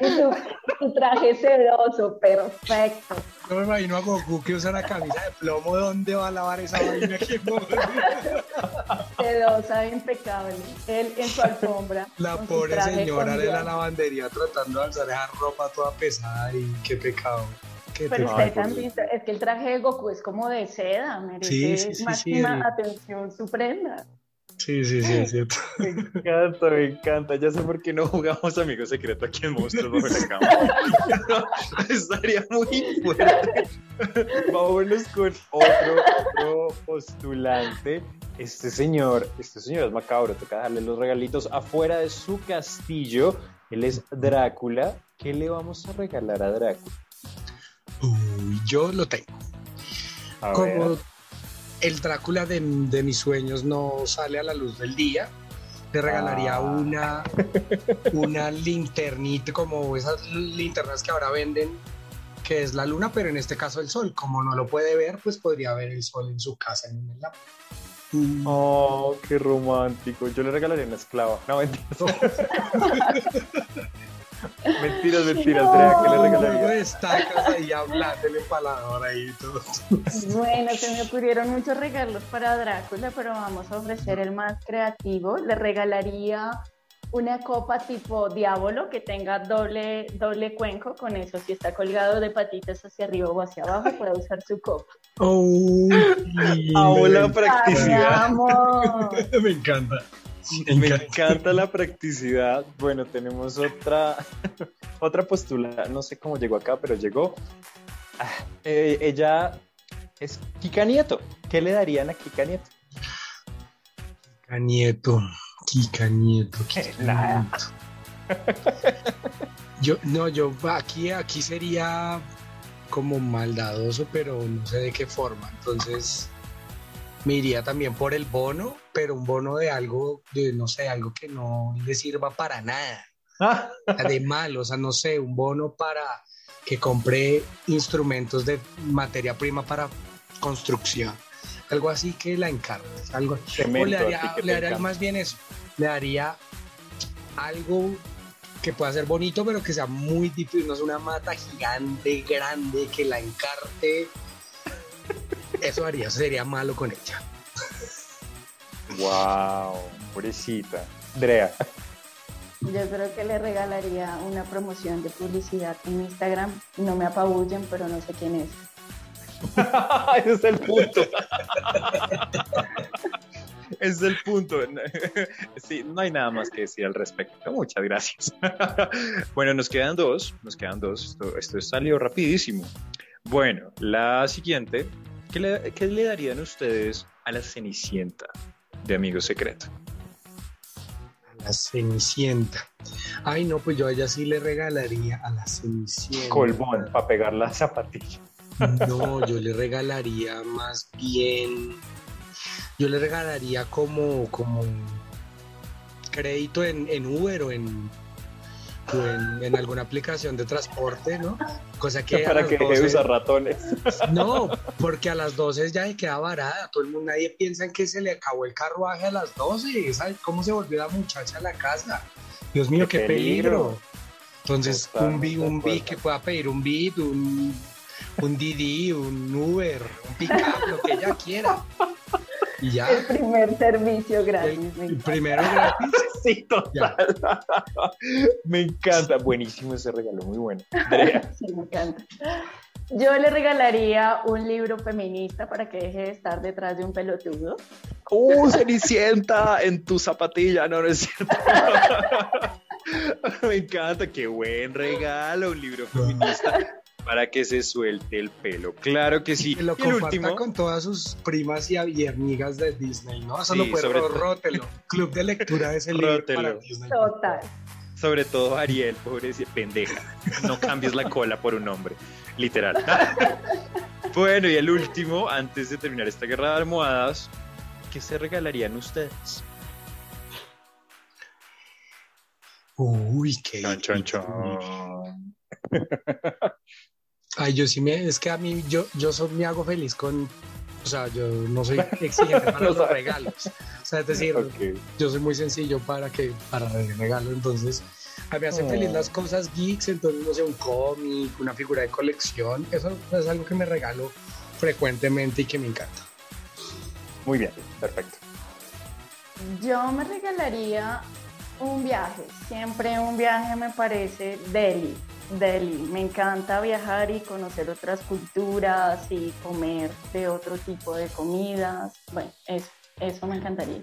Y su, su traje sedoso, perfecto. Yo me imagino a Goku que usa la camisa de plomo. ¿Dónde va a lavar esa vaina? ¿Quién va- Sedosa, impecable. Él en su alfombra. La pobre señora de la lavandería tratando de alzar esa ropa toda pesada y qué pecado. Qué Pero ustedes han visto, es que el traje de Goku es como de seda, merece Sí, sí, sí, máxima atención su prenda. Sí, sí, sí, es cierto. Me encanta, me encanta. Ya sé por qué no jugamos Amigo Secreto aquí en Monstruos bajo la cama. Estaría muy fuerte. Vámonos con otro, otro postulante. Este señor, este señor es macabro, toca darle los regalitos afuera de su castillo. Él es Drácula. ¿Qué le vamos a regalar a Drácula? Uy, yo lo tengo. A Como ver. El Drácula de, de mis sueños no sale a la luz del día, le regalaría Ah. una, una linternita, como esas linternas que ahora venden, que es la luna, pero en este caso el sol. Como no lo puede ver, pues podría ver el sol en su casa en un lámpara. Oh, qué romántico. Yo le regalaría una esclava. No, mentiras. mentiras, mentiras, Andrea. ¿Qué le Luego regalaría? destacas ahí empalador ahí y todo. Bueno, se me ocurrieron muchos regalos para Drácula, pero vamos a ofrecer el más creativo. Le regalaría una copa tipo diablo que tenga doble, doble cuenco. Con eso, si está colgado de patitas hacia arriba o hacia abajo, puede usar su copa. Oh, la me, practicidad. ¡Vamos! me encanta. Me encanta. encanta la practicidad. Bueno, tenemos otra, otra postula. No sé cómo llegó acá, pero llegó. Ah, eh, ella es Kika Nieto. ¿Qué le darían a Kika Nieto? Kika Nieto, Kika Nieto, Kika Nada. Nieto. Yo, no, yo aquí, aquí sería como maldadoso, pero no sé de qué forma. Entonces me iría también por el bono, pero un bono de algo, de no sé, algo que no le sirva para nada. Ah, de mal, o sea, no sé, un bono para que compre instrumentos de materia prima para construcción. Algo así que la encargue. Algo, o le haría, le haría más bien eso. Le daría algo que pueda ser bonito, pero que sea muy difícil. No es una mata gigante, grande, que la encarte. Eso haría, eso sería malo con ella. wow, pobrecita. Andrea. Yo creo que le regalaría una promoción de publicidad en Instagram. No me apabullen, pero no sé quién es. Ese es el punto. Ese es el punto. Sí, no hay nada más que decir al respecto. Muchas gracias. Bueno, nos quedan dos. Nos quedan dos. Esto, esto salió rapidísimo. Bueno, la siguiente. ¿Qué le, qué le darían ustedes a la Cenicienta de Amigo Secreto? La Cenicienta. Ay, no, pues yo a ella sí le regalaría a la Cenicienta. Colbón, para pegar la zapatilla. No, yo le regalaría más bien. Yo le regalaría como, como crédito en, en Uber o en, o en, en alguna aplicación de transporte, ¿no? Cosa que para que deje de 12 usar ratones. No, porque a las 12 ya se queda varada. Todo el mundo, nadie piensa en que se le acabó el carruaje a las 12. ¿Sabes cómo se volvió la muchacha a la casa? Dios mío, Qué qué, peligro. peligro. Entonces, un, bi- de un acuerdo. que pueda pedir un bit, un, un Didi, un Uber, un pickup, lo que ella quiera. Y ya, El primer servicio gratis. el, me el encanta. primero gratis. Sí, total. Me encanta. Buenísimo ese regalo, muy bueno. Sí, me encanta. Yo le regalaría un libro feminista para que deje de estar detrás de un pelotudo. ¡Uh, Cenicienta! En tu zapatilla, no, no es cierto. Me encanta, qué buen regalo, un libro feminista para que se suelte el pelo. Claro que sí. Que lo Y el comparta último, con todas sus primas y, y amigas de Disney, ¿no? Eso Sí, lo puede sobre todo. rótelo. Club de lectura de ese libro Rótelo. para Disney. Total. sobre todo Ariel, pobre pendeja. No cambies la cola por un hombre, literal. Bueno, y el último, antes de terminar esta guerra de almohadas, ¿qué se regalarían ustedes? Uy, qué Chon, chon, chon. Ay, yo sí me, es que a mí, yo, yo so- me hago feliz con, o sea, yo no soy exigente para No los sabe. regalos. O sea, es decir, yo soy muy sencillo para que, para el regalo, entonces, a mí me hacen Oh. feliz las cosas geeks, entonces, no sé, un cómic, una figura de colección, eso es algo que me regalo frecuentemente y que me encanta. Muy bien, perfecto. Yo me regalaría un viaje. Siempre un viaje me parece deli. Deli. Me encanta viajar y conocer otras culturas y comer de otro tipo de comidas. Bueno, eso, eso me encantaría.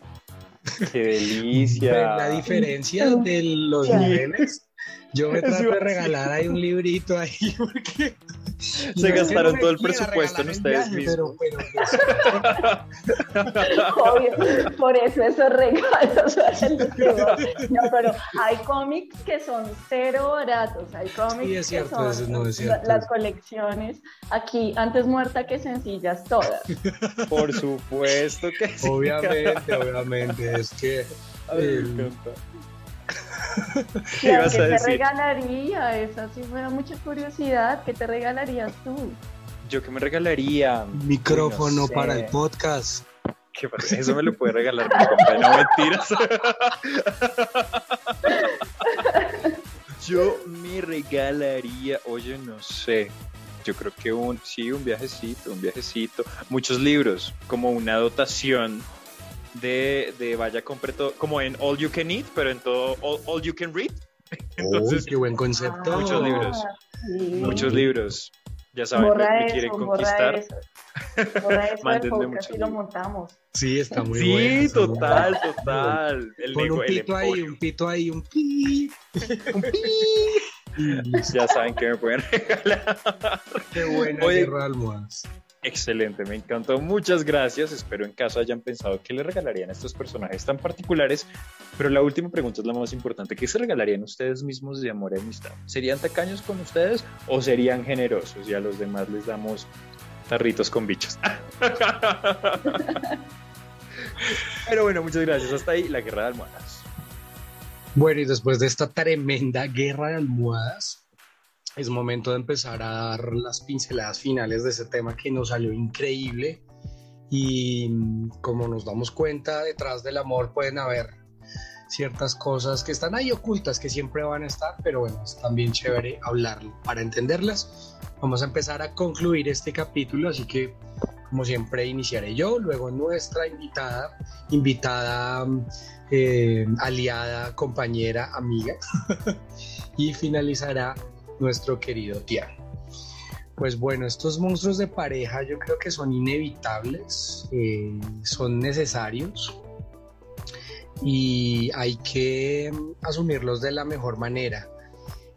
Qué delicia. ¿Ven la diferencia de los niveles? Yo me trato de regalar ahí un librito ahí porque Se no es que gastaron no todo el presupuesto en ustedes viaje, mismos. Pero, pero, Obvio, por eso esos regalos. No, pero hay cómics que son cero baratos, hay cómics Sí, es cierto, que son eso no es cierto. las colecciones aquí antes muerta que sencillas todas. Por supuesto que sí. obviamente, obviamente, es que Ay, encanta. ¿Qué ¿Qué ibas a te decir? regalaría? Esa sí me da mucha curiosidad. ¿Qué te regalarías tú? Yo que me regalaría. micrófono No sé. para el podcast. ¿Qué pasa? Eso me lo puede regalar mi compa, no mentiras. Yo me regalaría, oye, no sé. Yo creo que un, sí, un viajecito, un viajecito. Muchos libros, como una dotación de, de vaya, compre todo, como en All You Can Eat, pero en todo All, All You Can Read. Entonces, Uy, qué buen concepto. Muchos libros. Ah, sí. muchos libros. Ya saben, Borra me, me quieren borra conquistar. eso. Borra eso del Mándenme podcast muchos y lo libros. montamos. Sí, está muy sí, bueno. muy total, total. El, Pon nego- un el pito ahí, un pito ahí, un pi. Un pi. Ya saben que me pueden regalar. Qué buena Oye. guerra de almohadas. Excelente, me encantó. Muchas gracias. Espero en caso hayan pensado que le regalarían a estos personajes tan particulares. Pero la última pregunta es la más importante. ¿Qué se regalarían ustedes mismos de amor y amistad? ¿Serían tacaños con ustedes o serían generosos y a los demás les damos tarritos con bichos? Pero bueno, muchas gracias. Hasta ahí la guerra de almohadas. Bueno, y después de esta tremenda guerra de almohadas, es momento de empezar a dar las pinceladas finales de ese tema que nos salió increíble. Y mm, como nos damos cuenta, detrás del amor pueden haber ciertas cosas que están ahí ocultas, que siempre van a estar, pero bueno, es también chévere hablarlo para entenderlas. Vamos a empezar a concluir este capítulo, así que como siempre iniciaré yo, luego nuestra invitada, invitada eh, aliada, compañera, amiga, y finalizará nuestro querido Tian. Pues bueno, estos monstruos de pareja yo creo que son inevitables, eh, son necesarios y hay que asumirlos de la mejor manera.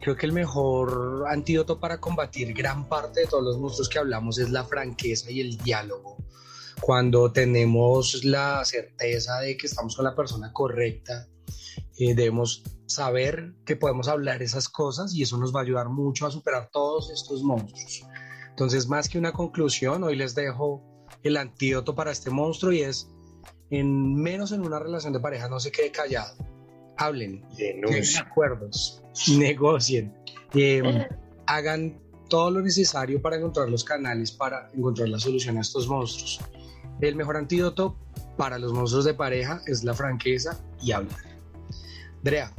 Creo que el mejor antídoto para combatir gran parte de todos los monstruos que hablamos es la franqueza y el diálogo. Cuando tenemos la certeza de que estamos con la persona correcta, eh, debemos saber que podemos hablar esas cosas y eso nos va a ayudar mucho a superar todos estos monstruos. Entonces, más que una conclusión, hoy les dejo el antídoto para este monstruo y es, en menos en una relación de pareja, no se quede callado. Hablen, lleguen a acuerdos, negocien, eh, hagan todo lo necesario para encontrar los canales para encontrar la solución a estos monstruos. El mejor antídoto para los monstruos de pareja es la franqueza y hablar. Drea,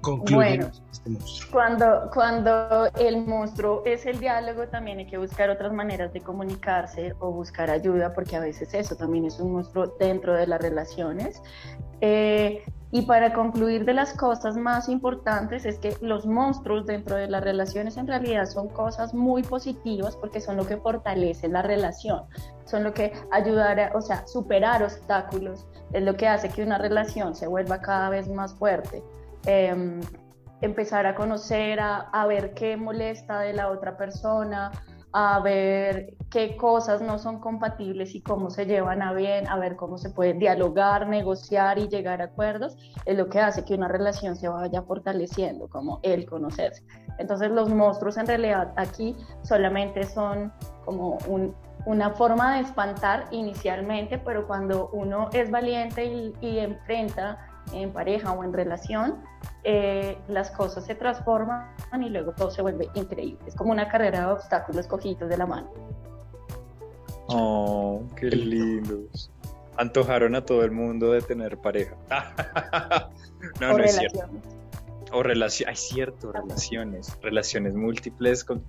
concluye Bueno. este monstruo. Cuando, cuando el monstruo es el diálogo, también hay que buscar otras maneras de comunicarse o buscar ayuda, porque a veces eso también es un monstruo dentro de las relaciones. Eh, y para concluir de las cosas más importantes es que los monstruos dentro de las relaciones en realidad son cosas muy positivas porque son lo que fortalece la relación, son lo que ayudará, o sea, superar obstáculos, es lo que hace que una relación se vuelva cada vez más fuerte. Em, empezar a conocer, a, a ver qué molesta de la otra persona, a ver qué cosas no son compatibles y cómo se llevan a bien, a ver cómo se puede dialogar, negociar y llegar a acuerdos, es lo que hace que una relación se vaya fortaleciendo, como el conocerse. Entonces los monstruos en realidad aquí solamente son como un, una forma de espantar inicialmente, pero cuando uno es valiente y, y enfrenta en pareja o en relación, eh, las cosas se transforman y luego todo se vuelve increíble. Es como una carrera de obstáculos cogidos de la mano. Oh, qué lindos. Antojaron a todo el mundo de tener pareja. no, o no es cierto. O relaciones, hay cierto, relaciones, relaciones múltiples con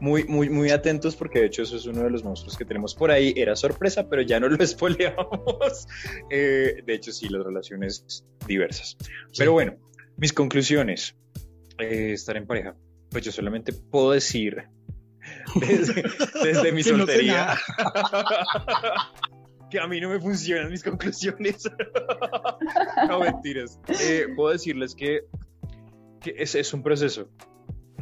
muy, muy, muy atentos porque de hecho eso es uno de los monstruos que tenemos por ahí. Era sorpresa, pero ya no lo espoleamos. Eh, de hecho, sí, las relaciones diversas. Pero bueno, mis conclusiones. Eh, estar en pareja. Pues yo solamente puedo decir desde, desde mi soltería. que a mí no me funcionan mis conclusiones. no, mentiras. Eh, puedo decirles que, que es, es, un proceso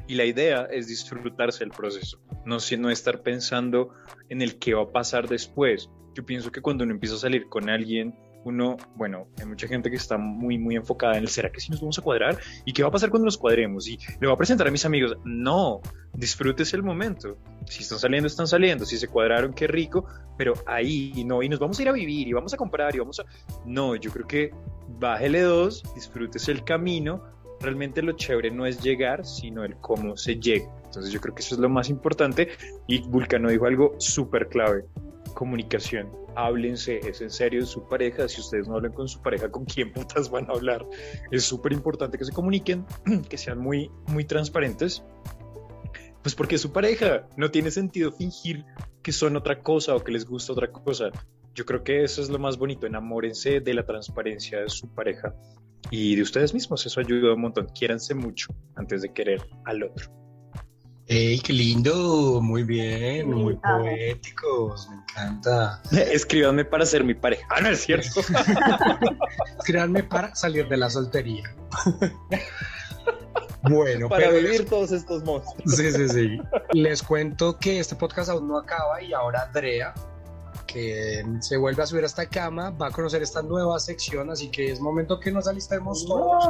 y la idea es disfrutarse el proceso, no, no estar pensando en el que va a pasar después. Yo pienso que cuando uno empieza a salir con alguien, uno, bueno, hay mucha gente que está muy, muy enfocada en el, ¿será que sí nos vamos a cuadrar? ¿Y qué va a pasar cuando nos cuadremos? Y le voy a presentar a mis amigos. No, disfrutes el momento. Si están saliendo, están saliendo. Si se cuadraron, qué rico. Pero ahí, no, y nos vamos a ir a vivir y vamos a comprar y vamos a... No, yo creo que bájele dos, disfrutes el camino. Realmente lo chévere no es llegar, sino el cómo se llega. Entonces yo creo que eso es lo más importante. Y Vulcano dijo algo súper clave comunicación. Háblense, es en serio su pareja. Si ustedes no hablan con su pareja, ¿con quién putas van a hablar? Es súper importante que se comuniquen, que sean muy, muy transparentes. Pues porque es su pareja. No tiene sentido fingir que son otra cosa o que les gusta otra cosa. Yo creo que eso es lo más bonito. Enamórense de la transparencia de su pareja y de ustedes mismos. Eso ayuda un montón. Quiéranse mucho antes de querer al otro. ¡Ey, qué lindo! Muy bien, muy poéticos, me encanta. Escríbanme para ser mi pareja. Ah, no es cierto. Escríbanme para salir de la soltería. bueno, para vivir todos estos monstruos. Sí, sí, sí. Les cuento que este podcast aún no acaba y ahora Andrea, que se vuelve a subir a esta cama, va a conocer esta nueva sección, así que es momento que nos alistemos todos,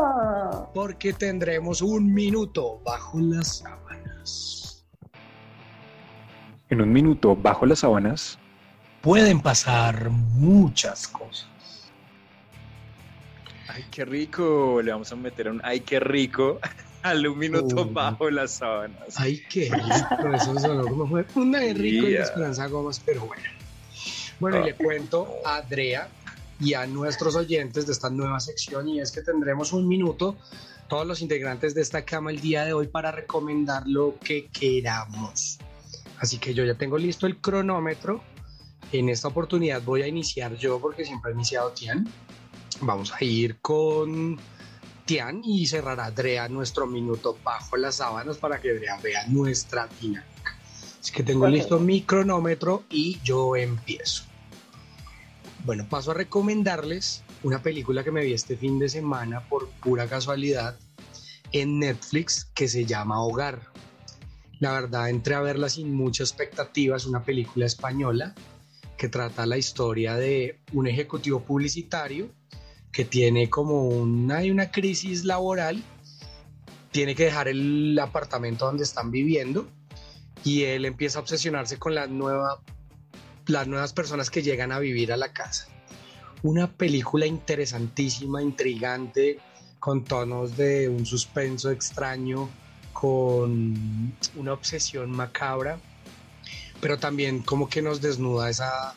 porque tendremos un minuto bajo las sábanas. En un minuto, bajo las sábanas, Pueden pasar muchas cosas. Ay, qué rico. Le vamos a meter un ay, qué rico al un minuto bajo las sábanas. Ay, qué rico, eso sonó como fue una de rico y Yeah. Esperanza Gómez, pero bueno. Bueno, y le cuento a Andrea y a nuestros oyentes de esta nueva sección y es que tendremos un minuto todos los integrantes de esta cama el día de hoy para recomendar lo que queramos. Así que yo ya tengo listo el cronómetro. En esta oportunidad voy a iniciar yo porque siempre ha iniciado Tian. Vamos a ir con Tian y cerrará Andrea nuestro minuto bajo las sábanas para que Andrea vea nuestra dinámica. Así que tengo listo mi cronómetro y yo empiezo. Bueno, paso a recomendarles una película que me vi este fin de semana por pura casualidad en Netflix que se llama Hogar. La verdad, entré a verla sin mucha expectativa. Es una película española que trata la historia de un ejecutivo publicitario que tiene como una, una crisis laboral, tiene que dejar el apartamento donde están viviendo y él empieza a obsesionarse con la nueva, las nuevas personas que llegan a vivir a la casa. Una película interesantísima, intrigante, con tonos de un suspenso extraño, con una obsesión macabra, pero también como que nos desnuda esa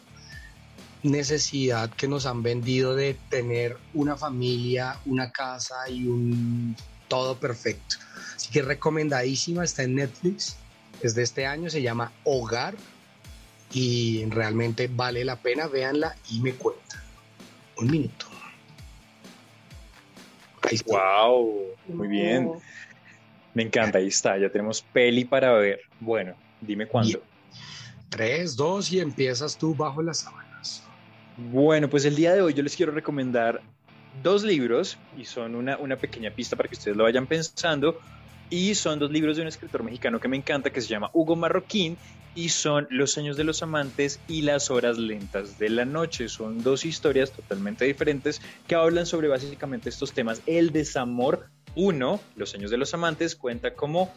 necesidad que nos han vendido de tener una familia, una casa y un todo perfecto. Así que recomendadísima, está en Netflix, es de este año, se llama Hogar y realmente vale la pena, véanla y me cuentan. Un minuto. Ahí está. Wow, muy bien. Me encanta, ahí está, ya tenemos peli para ver. Bueno, dime cuándo. Tres, dos y empiezas tú bajo las sábanas. Bueno, pues el día de hoy yo les quiero recomendar dos libros y son una, una pequeña pista para que ustedes lo vayan pensando. Y son dos libros de un escritor mexicano que me encanta que se llama Hugo Marroquín y son Los sueños de los amantes y Las horas lentas de la noche. Son dos historias totalmente diferentes que hablan sobre básicamente estos temas. El desamor, uno, Los sueños de los amantes, cuenta cómo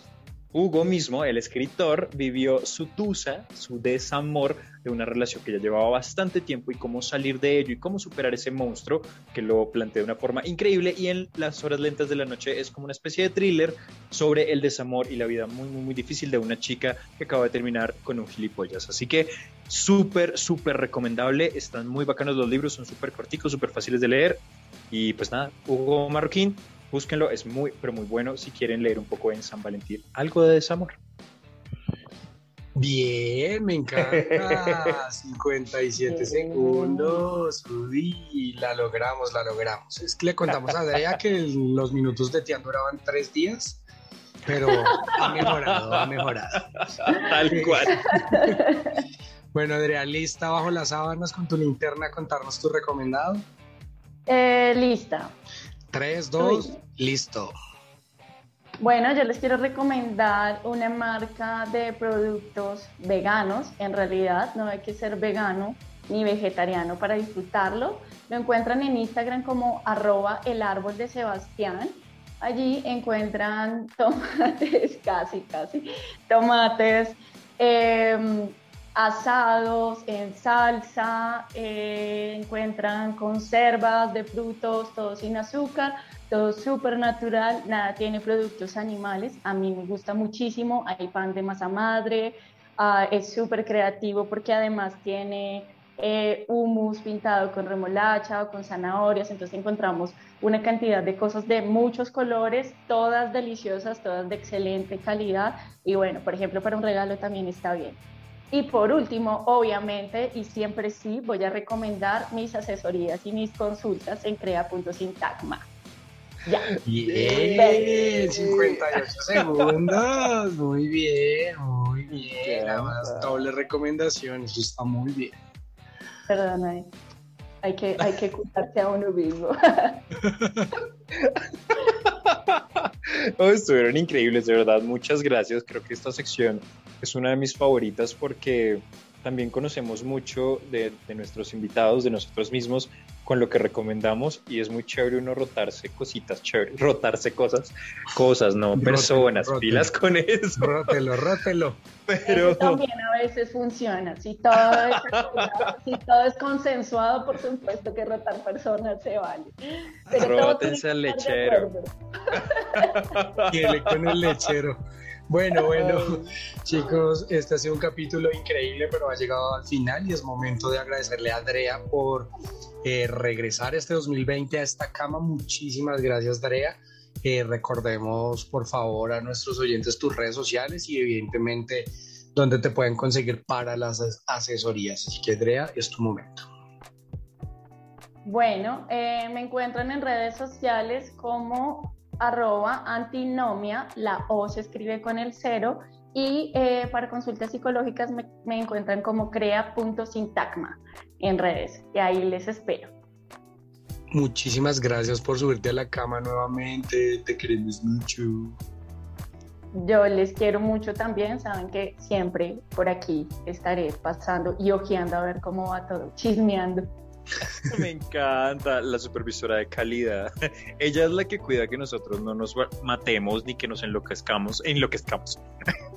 Hugo mismo, el escritor, vivió su tusa, su desamor de una relación que ya llevaba bastante tiempo y cómo salir de ello y cómo superar ese monstruo que lo plantea de una forma increíble y en las horas lentas de la noche es como una especie de thriller sobre el desamor y la vida muy muy muy difícil de una chica que acaba de terminar con un gilipollas. Así que súper súper recomendable, están muy bacanos los libros, son súper corticos, súper fáciles de leer y pues nada, Hugo Marroquín, búsquenlo, es muy pero muy bueno si quieren leer un poco en San Valentín, algo de desamor. Bien, me encanta. 57 Qué segundos. Uy, la logramos, la logramos. Es que le contamos a Andrea que el- los minutos de Tian duraban tres días, pero ha mejorado, ha mejorado. Tal cual. Bueno, Adrián, lista bajo las sábanas con tu linterna a contarnos tu recomendado. Eh, lista. 3, 2, listo. Bueno, yo les quiero recomendar una marca de productos veganos. En realidad, no hay que ser vegano ni vegetariano para disfrutarlo. Lo encuentran en Instagram como arroba el árbol de Sebastián. Allí encuentran tomates, casi, casi, tomates, em, asados en salsa, eh, encuentran conservas de frutos, todo sin azúcar, todo súper natural, nada tiene productos animales, a mí me gusta muchísimo, hay pan de masa madre, ah, es súper creativo porque además tiene eh, humus pintado con remolacha o con zanahorias, entonces encontramos una cantidad de cosas de muchos colores, todas deliciosas, todas de excelente calidad y bueno, por ejemplo, para un regalo también está bien. Y por último, obviamente, y siempre sí, voy a recomendar mis asesorías y mis consultas en crea.sintagma. Ya. Bien, 58 segundos. Muy bien, muy bien. Además, doble recomendación, eso está muy bien. Perdón, hay, hay que, hay que cuidarse a uno mismo. Oh, estuvieron increíbles, de verdad. Muchas gracias. Creo que esta sección es una de mis favoritas porque también conocemos mucho de, de, nuestros invitados, de nosotros mismos, con lo que recomendamos y es muy chévere uno rotarse cositas, chévere, rotarse cosas, cosas, no rótelo, personas, rótelo. pilas con eso. Rótelo, rótelo. Pero eso también a veces funciona. Si todo, es, si todo es consensuado, por supuesto que rotar personas se vale. Pero Rótense al lechero. Quiere con el lechero. Bueno, bueno, chicos, este ha sido un capítulo increíble, pero ha llegado al final y es momento de agradecerle a Andrea por eh, regresar este 2020 a esta cama. Muchísimas gracias, Andrea. Eh, recordemos, por favor, a nuestros oyentes tus redes sociales y evidentemente dónde te pueden conseguir para las asesorías. Así que, Andrea, es tu momento. Bueno, eh, me encuentran en redes sociales como arroba antinomia, la O se escribe con el cero, y eh, para consultas psicológicas me, me encuentran como crea.sintagma en redes, y ahí les espero. Muchísimas gracias por subirte a la cama nuevamente, te queremos mucho. Yo les quiero mucho también, saben que siempre por aquí estaré pasando y ojeando a ver cómo va todo, chismeando. Me encanta la supervisora de calidad. Ella es la que cuida que nosotros no nos matemos ni que nos enloquezcamos, enloquezcamos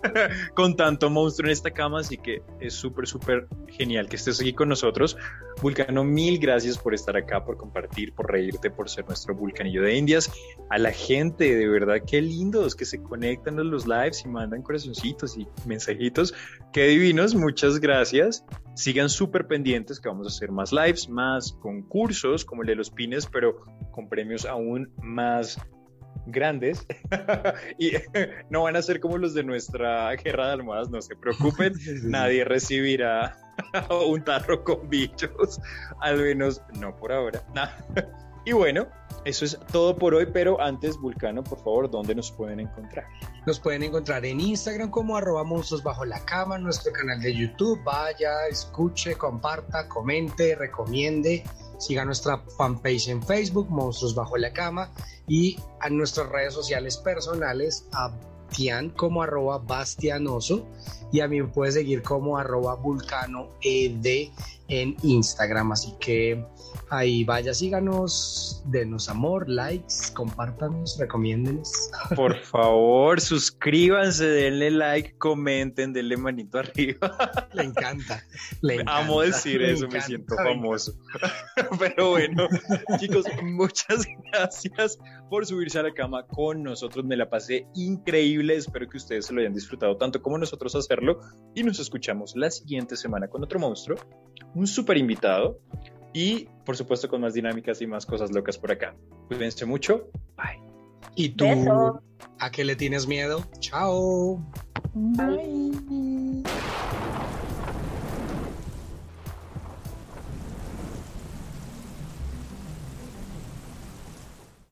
con tanto monstruo en esta cama. Así que es súper, súper genial que estés aquí con nosotros. Vulcano, mil gracias por estar acá, por compartir, por reírte, por ser nuestro vulcanillo de Indias. A la gente, de verdad, qué lindos que se conectan a los lives y mandan corazoncitos y mensajitos. Qué divinos, muchas gracias. Sigan súper pendientes que vamos a hacer más lives, más concursos como el de los pines, pero con premios aún más grandes y no van a ser como los de nuestra guerra de almohadas, no se preocupen, nadie recibirá un tarro con bichos, al menos no por ahora. y bueno, eso es todo por hoy, pero antes, Vulcano, por favor, ¿dónde nos pueden encontrar? Nos pueden encontrar en Instagram como arroba monstruos bajo la cama, nuestro canal de YouTube, vaya, escuche, comparta, comente, recomiende, siga nuestra fanpage en Facebook, Monstruos bajo la cama, y a nuestras redes sociales personales, a Tian como arroba bastianoso y a mí me puedes seguir como arroba vulcano ed en Instagram. Así que ahí vaya, síganos, denos amor, likes, compártanos, recomiéndenos. Por favor, suscríbanse, denle like, comenten, denle manito arriba. Le encanta. Le encanta Amo decir eso, encanta, me siento me famoso. Pero bueno, chicos, muchas gracias por subirse a la cama con nosotros. Me la pasé increíble. Espero que ustedes se lo hayan disfrutado tanto como nosotros hacerlo. Y nos escuchamos la siguiente semana con otro monstruo, un super invitado y, por supuesto, con más dinámicas y más cosas locas por acá. Cuídense mucho. Bye. ¿Y tú a qué le tienes miedo? Chao. Bye.